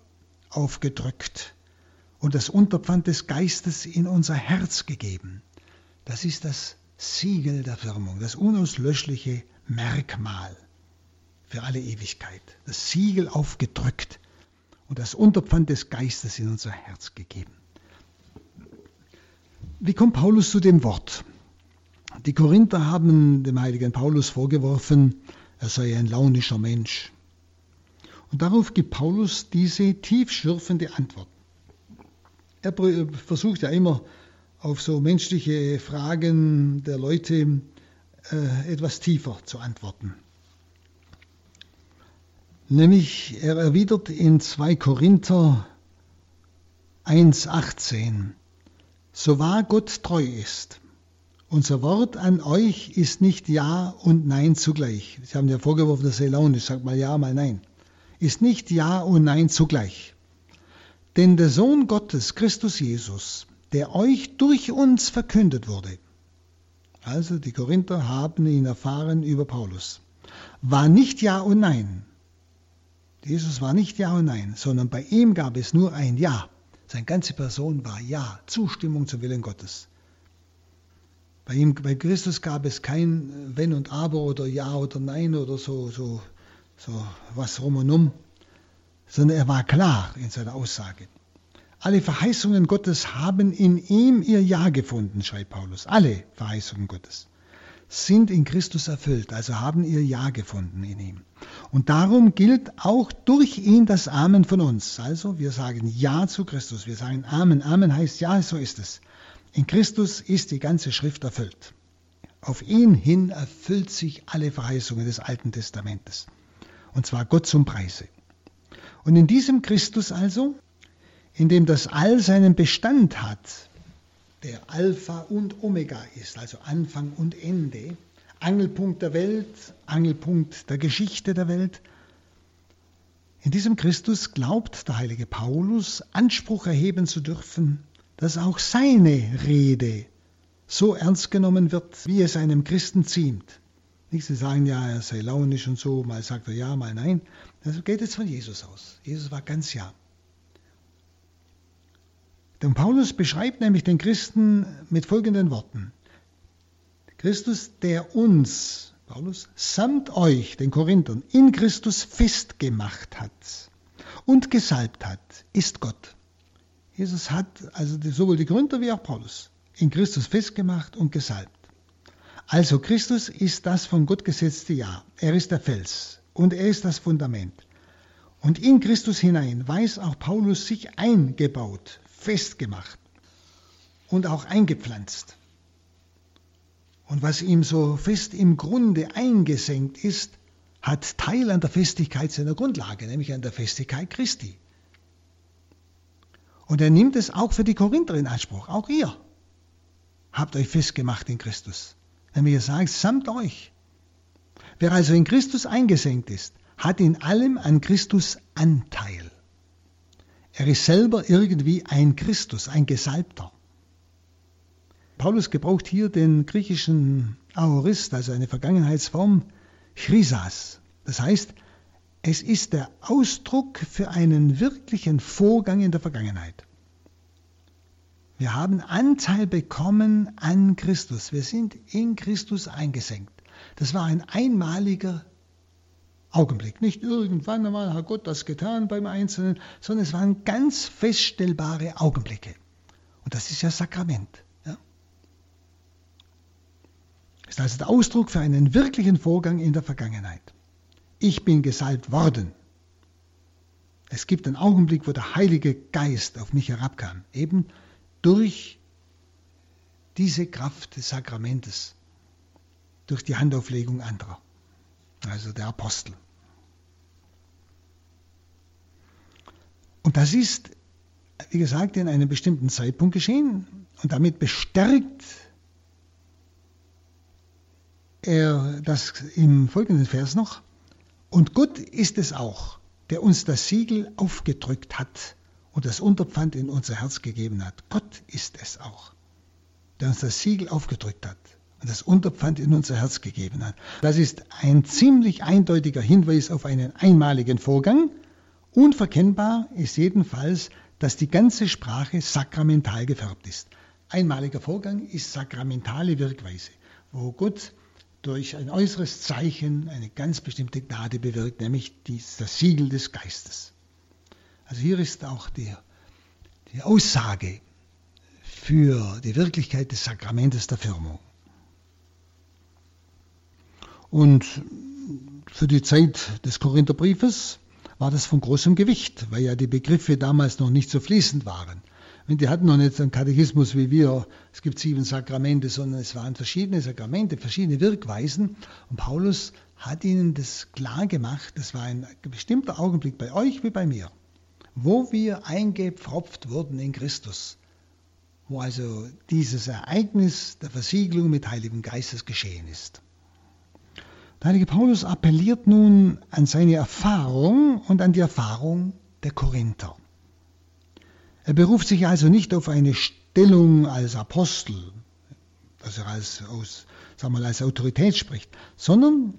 S2: aufgedrückt und das Unterpfand des Geistes in unser Herz gegeben. Das ist das Siegel der Firmung, das unauslöschliche Merkmal für alle Ewigkeit. Das Siegel aufgedrückt und das Unterpfand des Geistes in unser Herz gegeben. Wie kommt Paulus zu dem Wort? Die Korinther haben dem heiligen Paulus vorgeworfen, er sei ein launischer Mensch. Und darauf gibt Paulus diese tiefschürfende Antwort. Er versucht ja immer auf so menschliche Fragen der Leute äh, etwas tiefer zu antworten. Nämlich er erwidert in 2 Korinther 1.18, so wahr Gott treu ist. Unser Wort an euch ist nicht Ja und Nein zugleich. Sie haben ja vorgeworfen, dass er launisch sagt, mal Ja, mal Nein. Ist nicht Ja und Nein zugleich. Denn der Sohn Gottes, Christus Jesus, der euch durch uns verkündet wurde, also die Korinther haben ihn erfahren über Paulus, war nicht Ja und Nein, Jesus war nicht Ja und Nein, sondern bei ihm gab es nur ein Ja. Seine ganze Person war Ja, Zustimmung zum Willen Gottes. Bei ihm, bei Christus gab es kein Wenn und Aber oder Ja oder Nein oder so, so so was rum und um, sondern er war klar in seiner Aussage. Alle Verheißungen Gottes haben in ihm ihr Ja gefunden, schreibt Paulus. Alle Verheißungen Gottes sind in Christus erfüllt, also haben ihr Ja gefunden in ihm. Und darum gilt auch durch ihn das Amen von uns. Also wir sagen Ja zu Christus, wir sagen Amen. Amen heißt Ja, so ist es. In Christus ist die ganze Schrift erfüllt. Auf ihn hin erfüllt sich alle Verheißungen des Alten Testamentes. Und zwar Gott zum Preise. Und in diesem Christus also, in dem das All seinen Bestand hat, der Alpha und Omega ist, also Anfang und Ende, Angelpunkt der Welt, Angelpunkt der Geschichte der Welt. In diesem Christus glaubt der heilige Paulus, Anspruch erheben zu dürfen, dass auch seine Rede so ernst genommen wird, wie es einem Christen ziemt. Nicht, Sie sagen ja, er sei launisch und so, mal sagt er ja, mal nein. Das geht jetzt von Jesus aus. Jesus war ganz ja. Denn Paulus beschreibt nämlich den Christen mit folgenden Worten. Christus, der uns, Paulus, samt euch, den Korinthern, in Christus festgemacht hat und gesalbt hat, ist Gott. Jesus hat also sowohl die Korinther wie auch Paulus in Christus festgemacht und gesalbt. Also Christus ist das von Gott gesetzte Ja. Er ist der Fels und er ist das Fundament. Und in Christus hinein weiß auch Paulus sich eingebaut, festgemacht und auch eingepflanzt. Und was ihm so fest im Grunde eingesenkt ist, hat Teil an der Festigkeit seiner Grundlage, nämlich an der Festigkeit Christi. Und er nimmt es auch für die Korinther in Anspruch. Auch ihr habt euch festgemacht in Christus. Nämlich er sagt, samt euch. Wer also in Christus eingesenkt ist, hat in allem an Christus Anteil. Er ist selber irgendwie ein Christus, ein Gesalbter. Paulus gebraucht hier den griechischen Aorist, also eine Vergangenheitsform, Chryas. Das heißt, es ist der Ausdruck für einen wirklichen Vorgang in der Vergangenheit. Wir haben Anteil bekommen an Christus. Wir sind in Christus eingesenkt. Das war ein einmaliger Augenblick. Nicht irgendwann einmal hat Gott das getan beim Einzelnen, sondern es waren ganz feststellbare Augenblicke. Und das ist ja Sakrament. Ja? Ist also der Ausdruck für einen wirklichen Vorgang in der Vergangenheit. Ich bin gesalbt worden. Es gibt einen Augenblick, wo der Heilige Geist auf mich herabkam, eben durch diese Kraft des Sakramentes, durch die Handauflegung anderer also der Apostel. Und das ist, wie gesagt, in einem bestimmten Zeitpunkt geschehen und damit bestärkt er das im folgenden Vers noch. Und Gott ist es auch, der uns das Siegel aufgedrückt hat und das Unterpfand in unser Herz gegeben hat. Gott ist es auch, der uns das Siegel aufgedrückt hat und das Unterpfand in unser Herz gegeben hat. Das ist ein ziemlich eindeutiger Hinweis auf einen einmaligen Vorgang. Unverkennbar ist jedenfalls, dass die ganze Sprache sakramental gefärbt ist. Einmaliger Vorgang ist sakramentale Wirkweise, wo Gott durch ein äußeres Zeichen eine ganz bestimmte Gnade bewirkt, nämlich das Siegel des Geistes. Also hier ist auch die, die Aussage für die Wirklichkeit des Sakramentes der Firmung. Und für die Zeit des Korintherbriefes war das von großem Gewicht, weil ja die Begriffe damals noch nicht so fließend waren. Die hatten noch nicht einen Katechismus wie wir, es gibt sieben Sakramente, sondern es waren verschiedene Sakramente, verschiedene Wirkweisen. Und Paulus hat ihnen das klar gemacht, das war ein bestimmter Augenblick bei euch wie bei mir, wo wir eingepfropft wurden in Christus, wo also dieses Ereignis der Versiegelung mit Heiligem Geistes geschehen ist. Der heilige Paulus appelliert nun an seine Erfahrung und an die Erfahrung der Korinther. Er beruft sich also nicht auf eine Stellung als Apostel, dass er als, aus, sagen wir, als Autorität spricht, sondern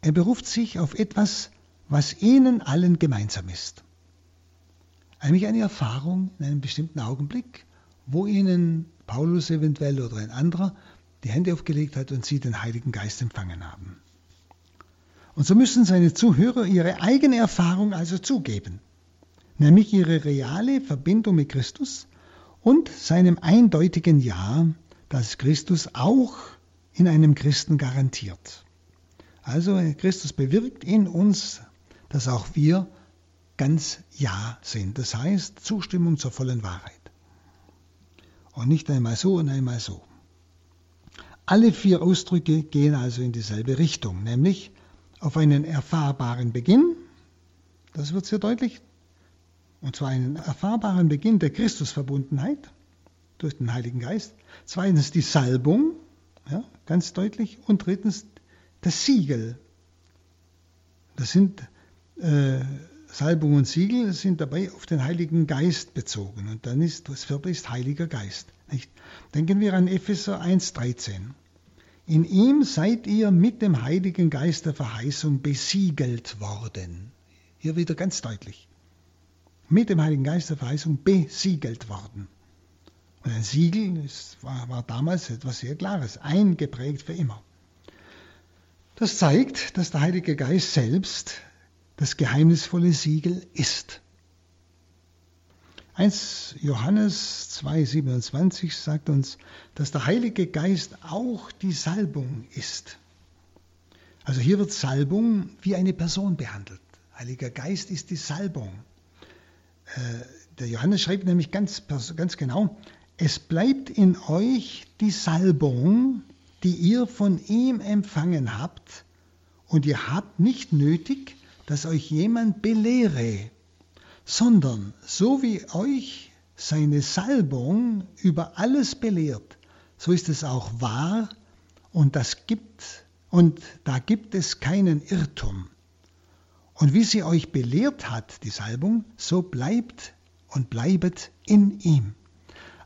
S2: er beruft sich auf etwas, was ihnen allen gemeinsam ist. Nämlich eine Erfahrung in einem bestimmten Augenblick, wo ihnen Paulus eventuell oder ein anderer die Hände aufgelegt hat und sie den Heiligen Geist empfangen haben. Und so müssen seine Zuhörer ihre eigene Erfahrung also zugeben, nämlich ihre reale Verbindung mit Christus und seinem eindeutigen Ja, das Christus auch in einem Christen garantiert. Also Christus bewirkt in uns, dass auch wir ganz Ja sind. Das heißt Zustimmung zur vollen Wahrheit. Und nicht einmal so und einmal so. Alle vier Ausdrücke gehen also in dieselbe Richtung, nämlich auf einen erfahrbaren Beginn, das wird sehr deutlich, und zwar einen erfahrbaren Beginn der Christusverbundenheit durch den Heiligen Geist. Zweitens die Salbung, ja, ganz deutlich. Und drittens das Siegel. Das sind äh, Salbung und Siegel sind dabei auf den Heiligen Geist bezogen. Und dann ist das vierte ist Heiliger Geist. Nicht? Denken wir an Epheser 1,13. In ihm seid ihr mit dem Heiligen Geist der Verheißung besiegelt worden. Hier wieder ganz deutlich. Mit dem Heiligen Geist der Verheißung besiegelt worden. Und ein Siegel war, war damals etwas sehr Klares, eingeprägt für immer. Das zeigt, dass der Heilige Geist selbst das geheimnisvolle Siegel ist. 1 Johannes 2,27 sagt uns, dass der Heilige Geist auch die Salbung ist. Also hier wird Salbung wie eine Person behandelt. Heiliger Geist ist die Salbung. Äh, der Johannes schreibt nämlich ganz, ganz genau, es bleibt in euch die Salbung, die ihr von ihm empfangen habt, und ihr habt nicht nötig, dass euch jemand belehre, sondern so wie euch seine Salbung über alles belehrt, so ist es auch wahr und das gibt und da gibt es keinen Irrtum. Und wie sie euch belehrt hat, die Salbung, so bleibt und bleibet in ihm.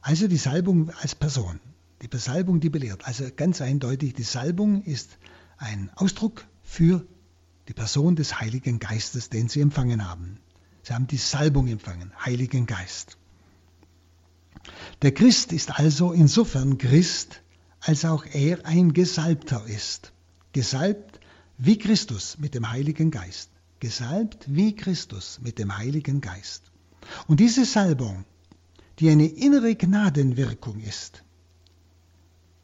S2: Also die Salbung als Person, die Besalbung, die belehrt. Also ganz eindeutig, die Salbung ist ein Ausdruck für die Person des Heiligen Geistes, den sie empfangen haben. Sie haben die Salbung empfangen, Heiligen Geist. Der Christ ist also insofern Christ, als auch er ein Gesalbter ist. Gesalbt wie Christus mit dem Heiligen Geist. Gesalbt wie Christus mit dem Heiligen Geist. Und diese Salbung die eine innere Gnadenwirkung ist,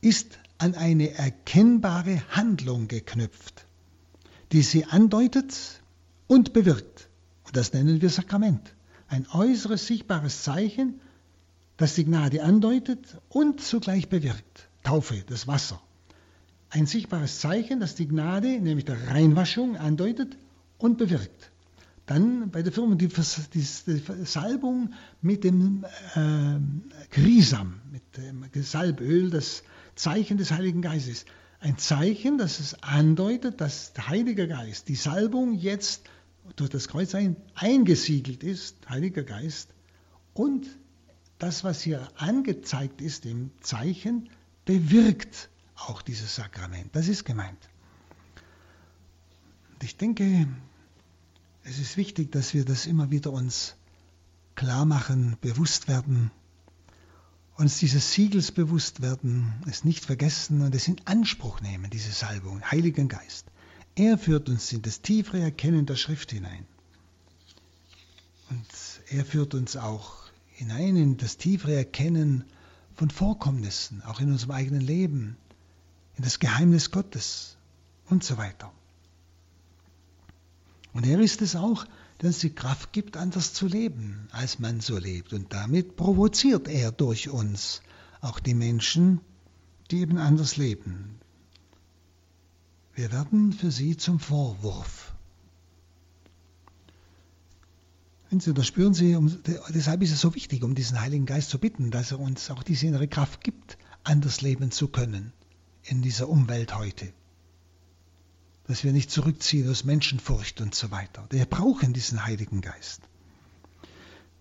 S2: ist an eine erkennbare Handlung geknüpft, die sie andeutet und bewirkt. Das nennen wir Sakrament. Ein äußeres sichtbares Zeichen, das die Gnade andeutet und zugleich bewirkt. Taufe, das Wasser. Ein sichtbares Zeichen, das die Gnade, nämlich der Reinwaschung, andeutet und bewirkt. Dann bei der Firma die, die, die Salbung mit dem äh, Grisam, mit dem Salböl, das Zeichen des Heiligen Geistes. Ein Zeichen, das es andeutet, dass der Heilige Geist, die Salbung jetzt durch das Kreuz ein, eingesiegelt ist, Heiliger Geist, und das, was hier angezeigt ist im Zeichen, bewirkt auch dieses Sakrament. Das ist gemeint. Und ich denke, es ist wichtig, dass wir das immer wieder uns klar machen, bewusst werden, uns dieses Siegels bewusst werden, es nicht vergessen und es in Anspruch nehmen, diese Salbung, Heiligen Geist. Er führt uns in das tiefere Erkennen der Schrift hinein. Und er führt uns auch hinein in das tiefere Erkennen von Vorkommnissen, auch in unserem eigenen Leben, in das Geheimnis Gottes und so weiter. Und er ist es auch, der uns die Kraft gibt, anders zu leben, als man so lebt. Und damit provoziert er durch uns auch die Menschen, die eben anders leben. Wir werden für sie zum Vorwurf. Wenn Sie, das spüren Sie, um, deshalb ist es so wichtig, um diesen Heiligen Geist zu bitten, dass er uns auch diese innere Kraft gibt, anders leben zu können in dieser Umwelt heute dass wir nicht zurückziehen aus Menschenfurcht und so weiter. Wir brauchen diesen Heiligen Geist.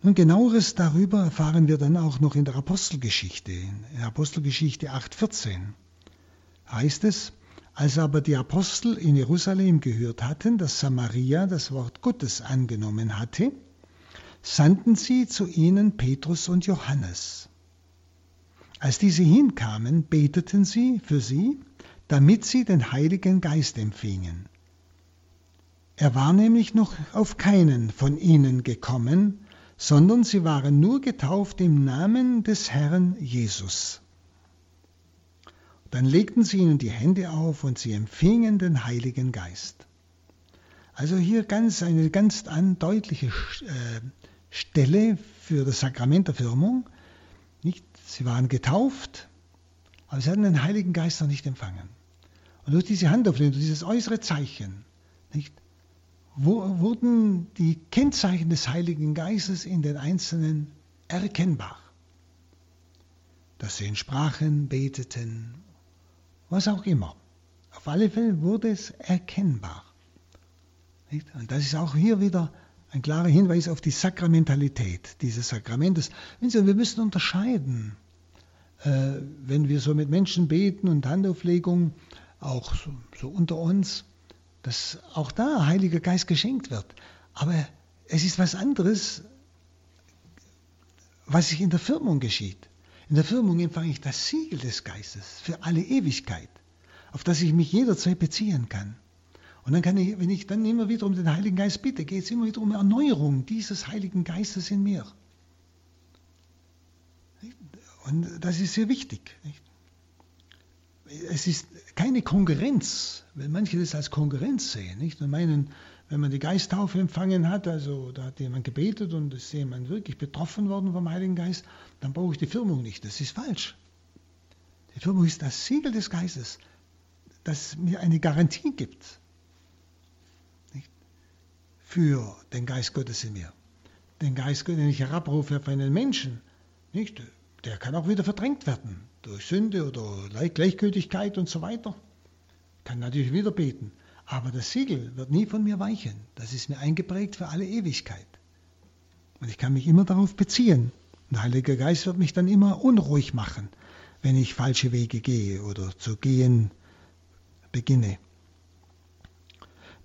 S2: Nun genaueres darüber erfahren wir dann auch noch in der Apostelgeschichte. In Apostelgeschichte 8.14 heißt es, als aber die Apostel in Jerusalem gehört hatten, dass Samaria das Wort Gottes angenommen hatte, sandten sie zu ihnen Petrus und Johannes. Als diese hinkamen, beteten sie für sie damit sie den Heiligen Geist empfingen. Er war nämlich noch auf keinen von ihnen gekommen, sondern sie waren nur getauft im Namen des Herrn Jesus. Dann legten sie ihnen die Hände auf und sie empfingen den Heiligen Geist. Also hier ganz eine ganz deutliche äh, Stelle für das Sakrament der Firmung. Nicht? Sie waren getauft, aber sie hatten den Heiligen Geist noch nicht empfangen. Und durch diese Handauflegung, durch dieses äußere Zeichen, nicht, wurden die Kennzeichen des Heiligen Geistes in den Einzelnen erkennbar. Dass sie in Sprachen beteten, was auch immer. Auf alle Fälle wurde es erkennbar. Und das ist auch hier wieder ein klarer Hinweis auf die Sakramentalität dieses Sakramentes. Wir müssen unterscheiden, äh, wenn wir so mit Menschen beten und Handauflegung, auch so, so unter uns, dass auch da Heiliger Geist geschenkt wird. Aber es ist was anderes, was sich in der Firmung geschieht. In der Firmung empfange ich das Siegel des Geistes für alle Ewigkeit, auf das ich mich jederzeit beziehen kann. Und dann kann ich, wenn ich dann immer wieder um den Heiligen Geist bitte, geht es immer wieder um Erneuerung dieses Heiligen Geistes in mir. Und das ist sehr wichtig. Es ist keine Konkurrenz, wenn manche das als Konkurrenz sehen, nicht? Und meinen, wenn man die Geisttaufe empfangen hat, also da hat jemand gebetet und ist jemand wirklich betroffen worden vom Heiligen Geist, dann brauche ich die Firmung nicht. Das ist falsch. Die Firmung ist das Siegel des Geistes, das mir eine Garantie gibt für den Geist Gottes in mir. Den Geist, den ich herabrufe auf einen Menschen, nicht? der kann auch wieder verdrängt werden durch Sünde oder Gleichgültigkeit und so weiter. Kann natürlich wieder beten. Aber das Siegel wird nie von mir weichen. Das ist mir eingeprägt für alle Ewigkeit. Und ich kann mich immer darauf beziehen. der Heilige Geist wird mich dann immer unruhig machen, wenn ich falsche Wege gehe oder zu gehen beginne.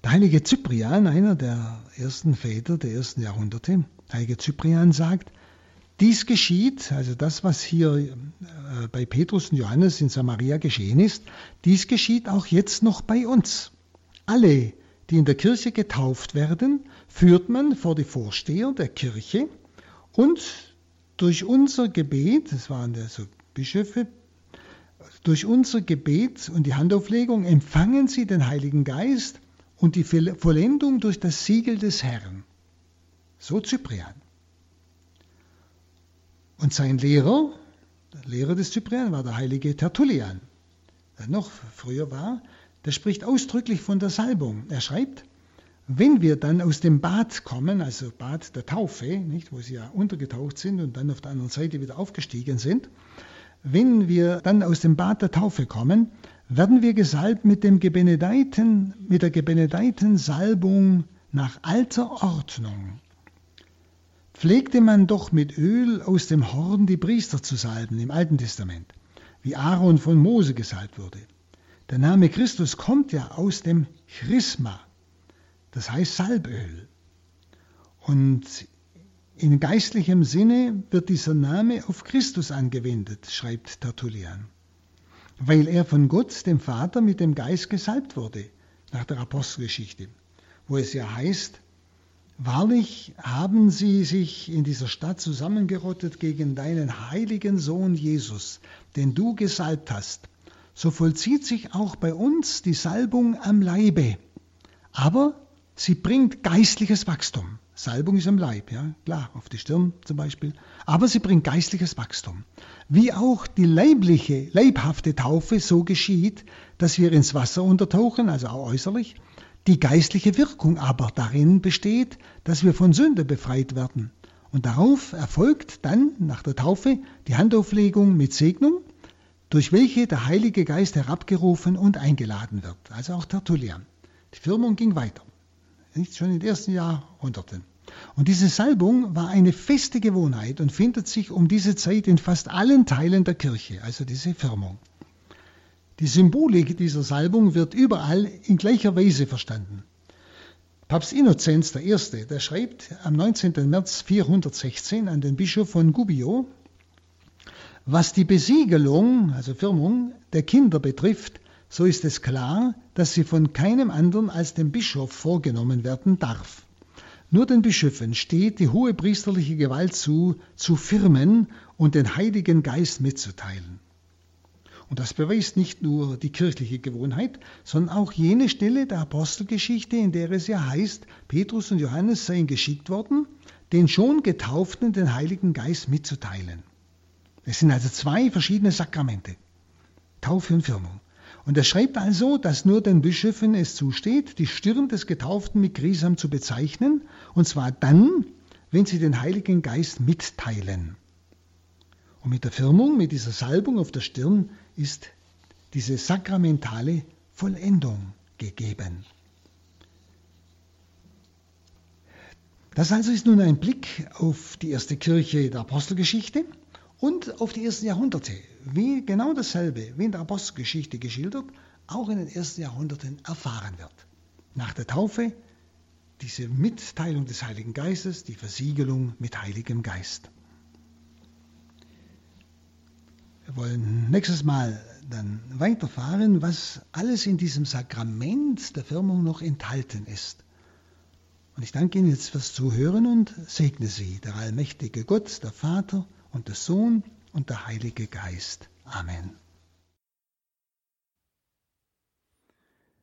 S2: Der heilige Cyprian, einer der ersten Väter der ersten Jahrhunderte, heilige Cyprian sagt, dies geschieht, also das, was hier äh, bei Petrus und Johannes in Samaria geschehen ist, dies geschieht auch jetzt noch bei uns. Alle, die in der Kirche getauft werden, führt man vor die Vorsteher der Kirche und durch unser Gebet, das waren also Bischöfe, durch unser Gebet und die Handauflegung empfangen sie den Heiligen Geist und die Vollendung durch das Siegel des Herrn. So Cyprian. Und sein Lehrer, der Lehrer des Cyprian, war der heilige Tertullian, der noch früher war. Der spricht ausdrücklich von der Salbung. Er schreibt, wenn wir dann aus dem Bad kommen, also Bad der Taufe, nicht, wo sie ja untergetaucht sind und dann auf der anderen Seite wieder aufgestiegen sind, wenn wir dann aus dem Bad der Taufe kommen, werden wir gesalbt mit, dem gebenedeiten, mit der gebenedeiten Salbung nach alter Ordnung. Pflegte man doch mit Öl aus dem Horn die Priester zu salben im Alten Testament, wie Aaron von Mose gesalbt wurde. Der Name Christus kommt ja aus dem Chrisma, das heißt Salböl. Und in geistlichem Sinne wird dieser Name auf Christus angewendet, schreibt Tertullian weil er von Gott, dem Vater, mit dem Geist gesalbt wurde, nach der Apostelgeschichte, wo es ja heißt, Wahrlich haben sie sich in dieser Stadt zusammengerottet gegen deinen heiligen Sohn Jesus, den du gesalbt hast. So vollzieht sich auch bei uns die Salbung am Leibe. Aber sie bringt geistliches Wachstum. Salbung ist am Leib, ja, klar, auf die Stirn zum Beispiel. Aber sie bringt geistliches Wachstum. Wie auch die leibliche, leibhafte Taufe so geschieht, dass wir ins Wasser untertauchen, also auch äußerlich. Die geistliche Wirkung aber darin besteht, dass wir von Sünde befreit werden. Und darauf erfolgt dann nach der Taufe die Handauflegung mit Segnung, durch welche der Heilige Geist herabgerufen und eingeladen wird. Also auch Tertullian. Die Firmung ging weiter nicht schon in den ersten Jahrhunderten. Und diese Salbung war eine feste Gewohnheit und findet sich um diese Zeit in fast allen Teilen der Kirche, also diese Firmung. Die Symbolik dieser Salbung wird überall in gleicher Weise verstanden. Papst Innozenz I., der schreibt am 19. März 416 an den Bischof von Gubbio, was die Besiegelung, also Firmung, der Kinder betrifft, so ist es klar, dass sie von keinem anderen als dem Bischof vorgenommen werden darf. Nur den Bischöfen steht die hohe priesterliche Gewalt zu, zu firmen und den Heiligen Geist mitzuteilen. Und das beweist nicht nur die kirchliche Gewohnheit, sondern auch jene Stelle der Apostelgeschichte, in der es ja heißt, Petrus und Johannes seien geschickt worden, den schon Getauften den Heiligen Geist mitzuteilen. Es sind also zwei verschiedene Sakramente, Taufe und Firmung. Und er schreibt also, dass nur den Bischöfen es zusteht, die Stirn des Getauften mit Grisam zu bezeichnen, und zwar dann, wenn sie den Heiligen Geist mitteilen. Und mit der Firmung, mit dieser Salbung auf der Stirn, ist diese sakramentale Vollendung gegeben. Das also ist nun ein Blick auf die erste Kirche der Apostelgeschichte und auf die ersten Jahrhunderte. Wie genau dasselbe, wie in der Apostelgeschichte geschildert, auch in den ersten Jahrhunderten erfahren wird. Nach der Taufe diese Mitteilung des Heiligen Geistes, die Versiegelung mit Heiligem Geist. Wir wollen nächstes Mal dann weiterfahren, was alles in diesem Sakrament der Firmung noch enthalten ist. Und ich danke Ihnen jetzt fürs Zuhören und segne Sie, der allmächtige Gott, der Vater, und der Sohn und der Heilige Geist. Amen.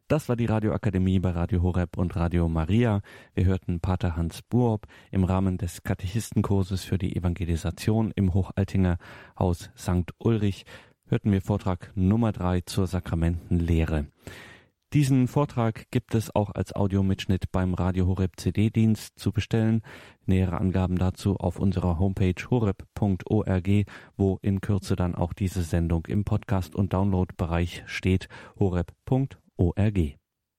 S1: Das war die Radioakademie bei Radio Horeb und Radio Maria. Wir hörten Pater Hans Buob im Rahmen des Katechistenkurses für die Evangelisation im Hochaltinger Haus St. Ulrich hörten wir Vortrag Nummer drei zur Sakramentenlehre. Diesen Vortrag gibt es auch als Audiomitschnitt beim Radio Horeb CD-Dienst zu bestellen. Nähere Angaben dazu auf unserer Homepage horeb.org, wo in Kürze dann auch diese Sendung im Podcast- und Downloadbereich steht horeb.org.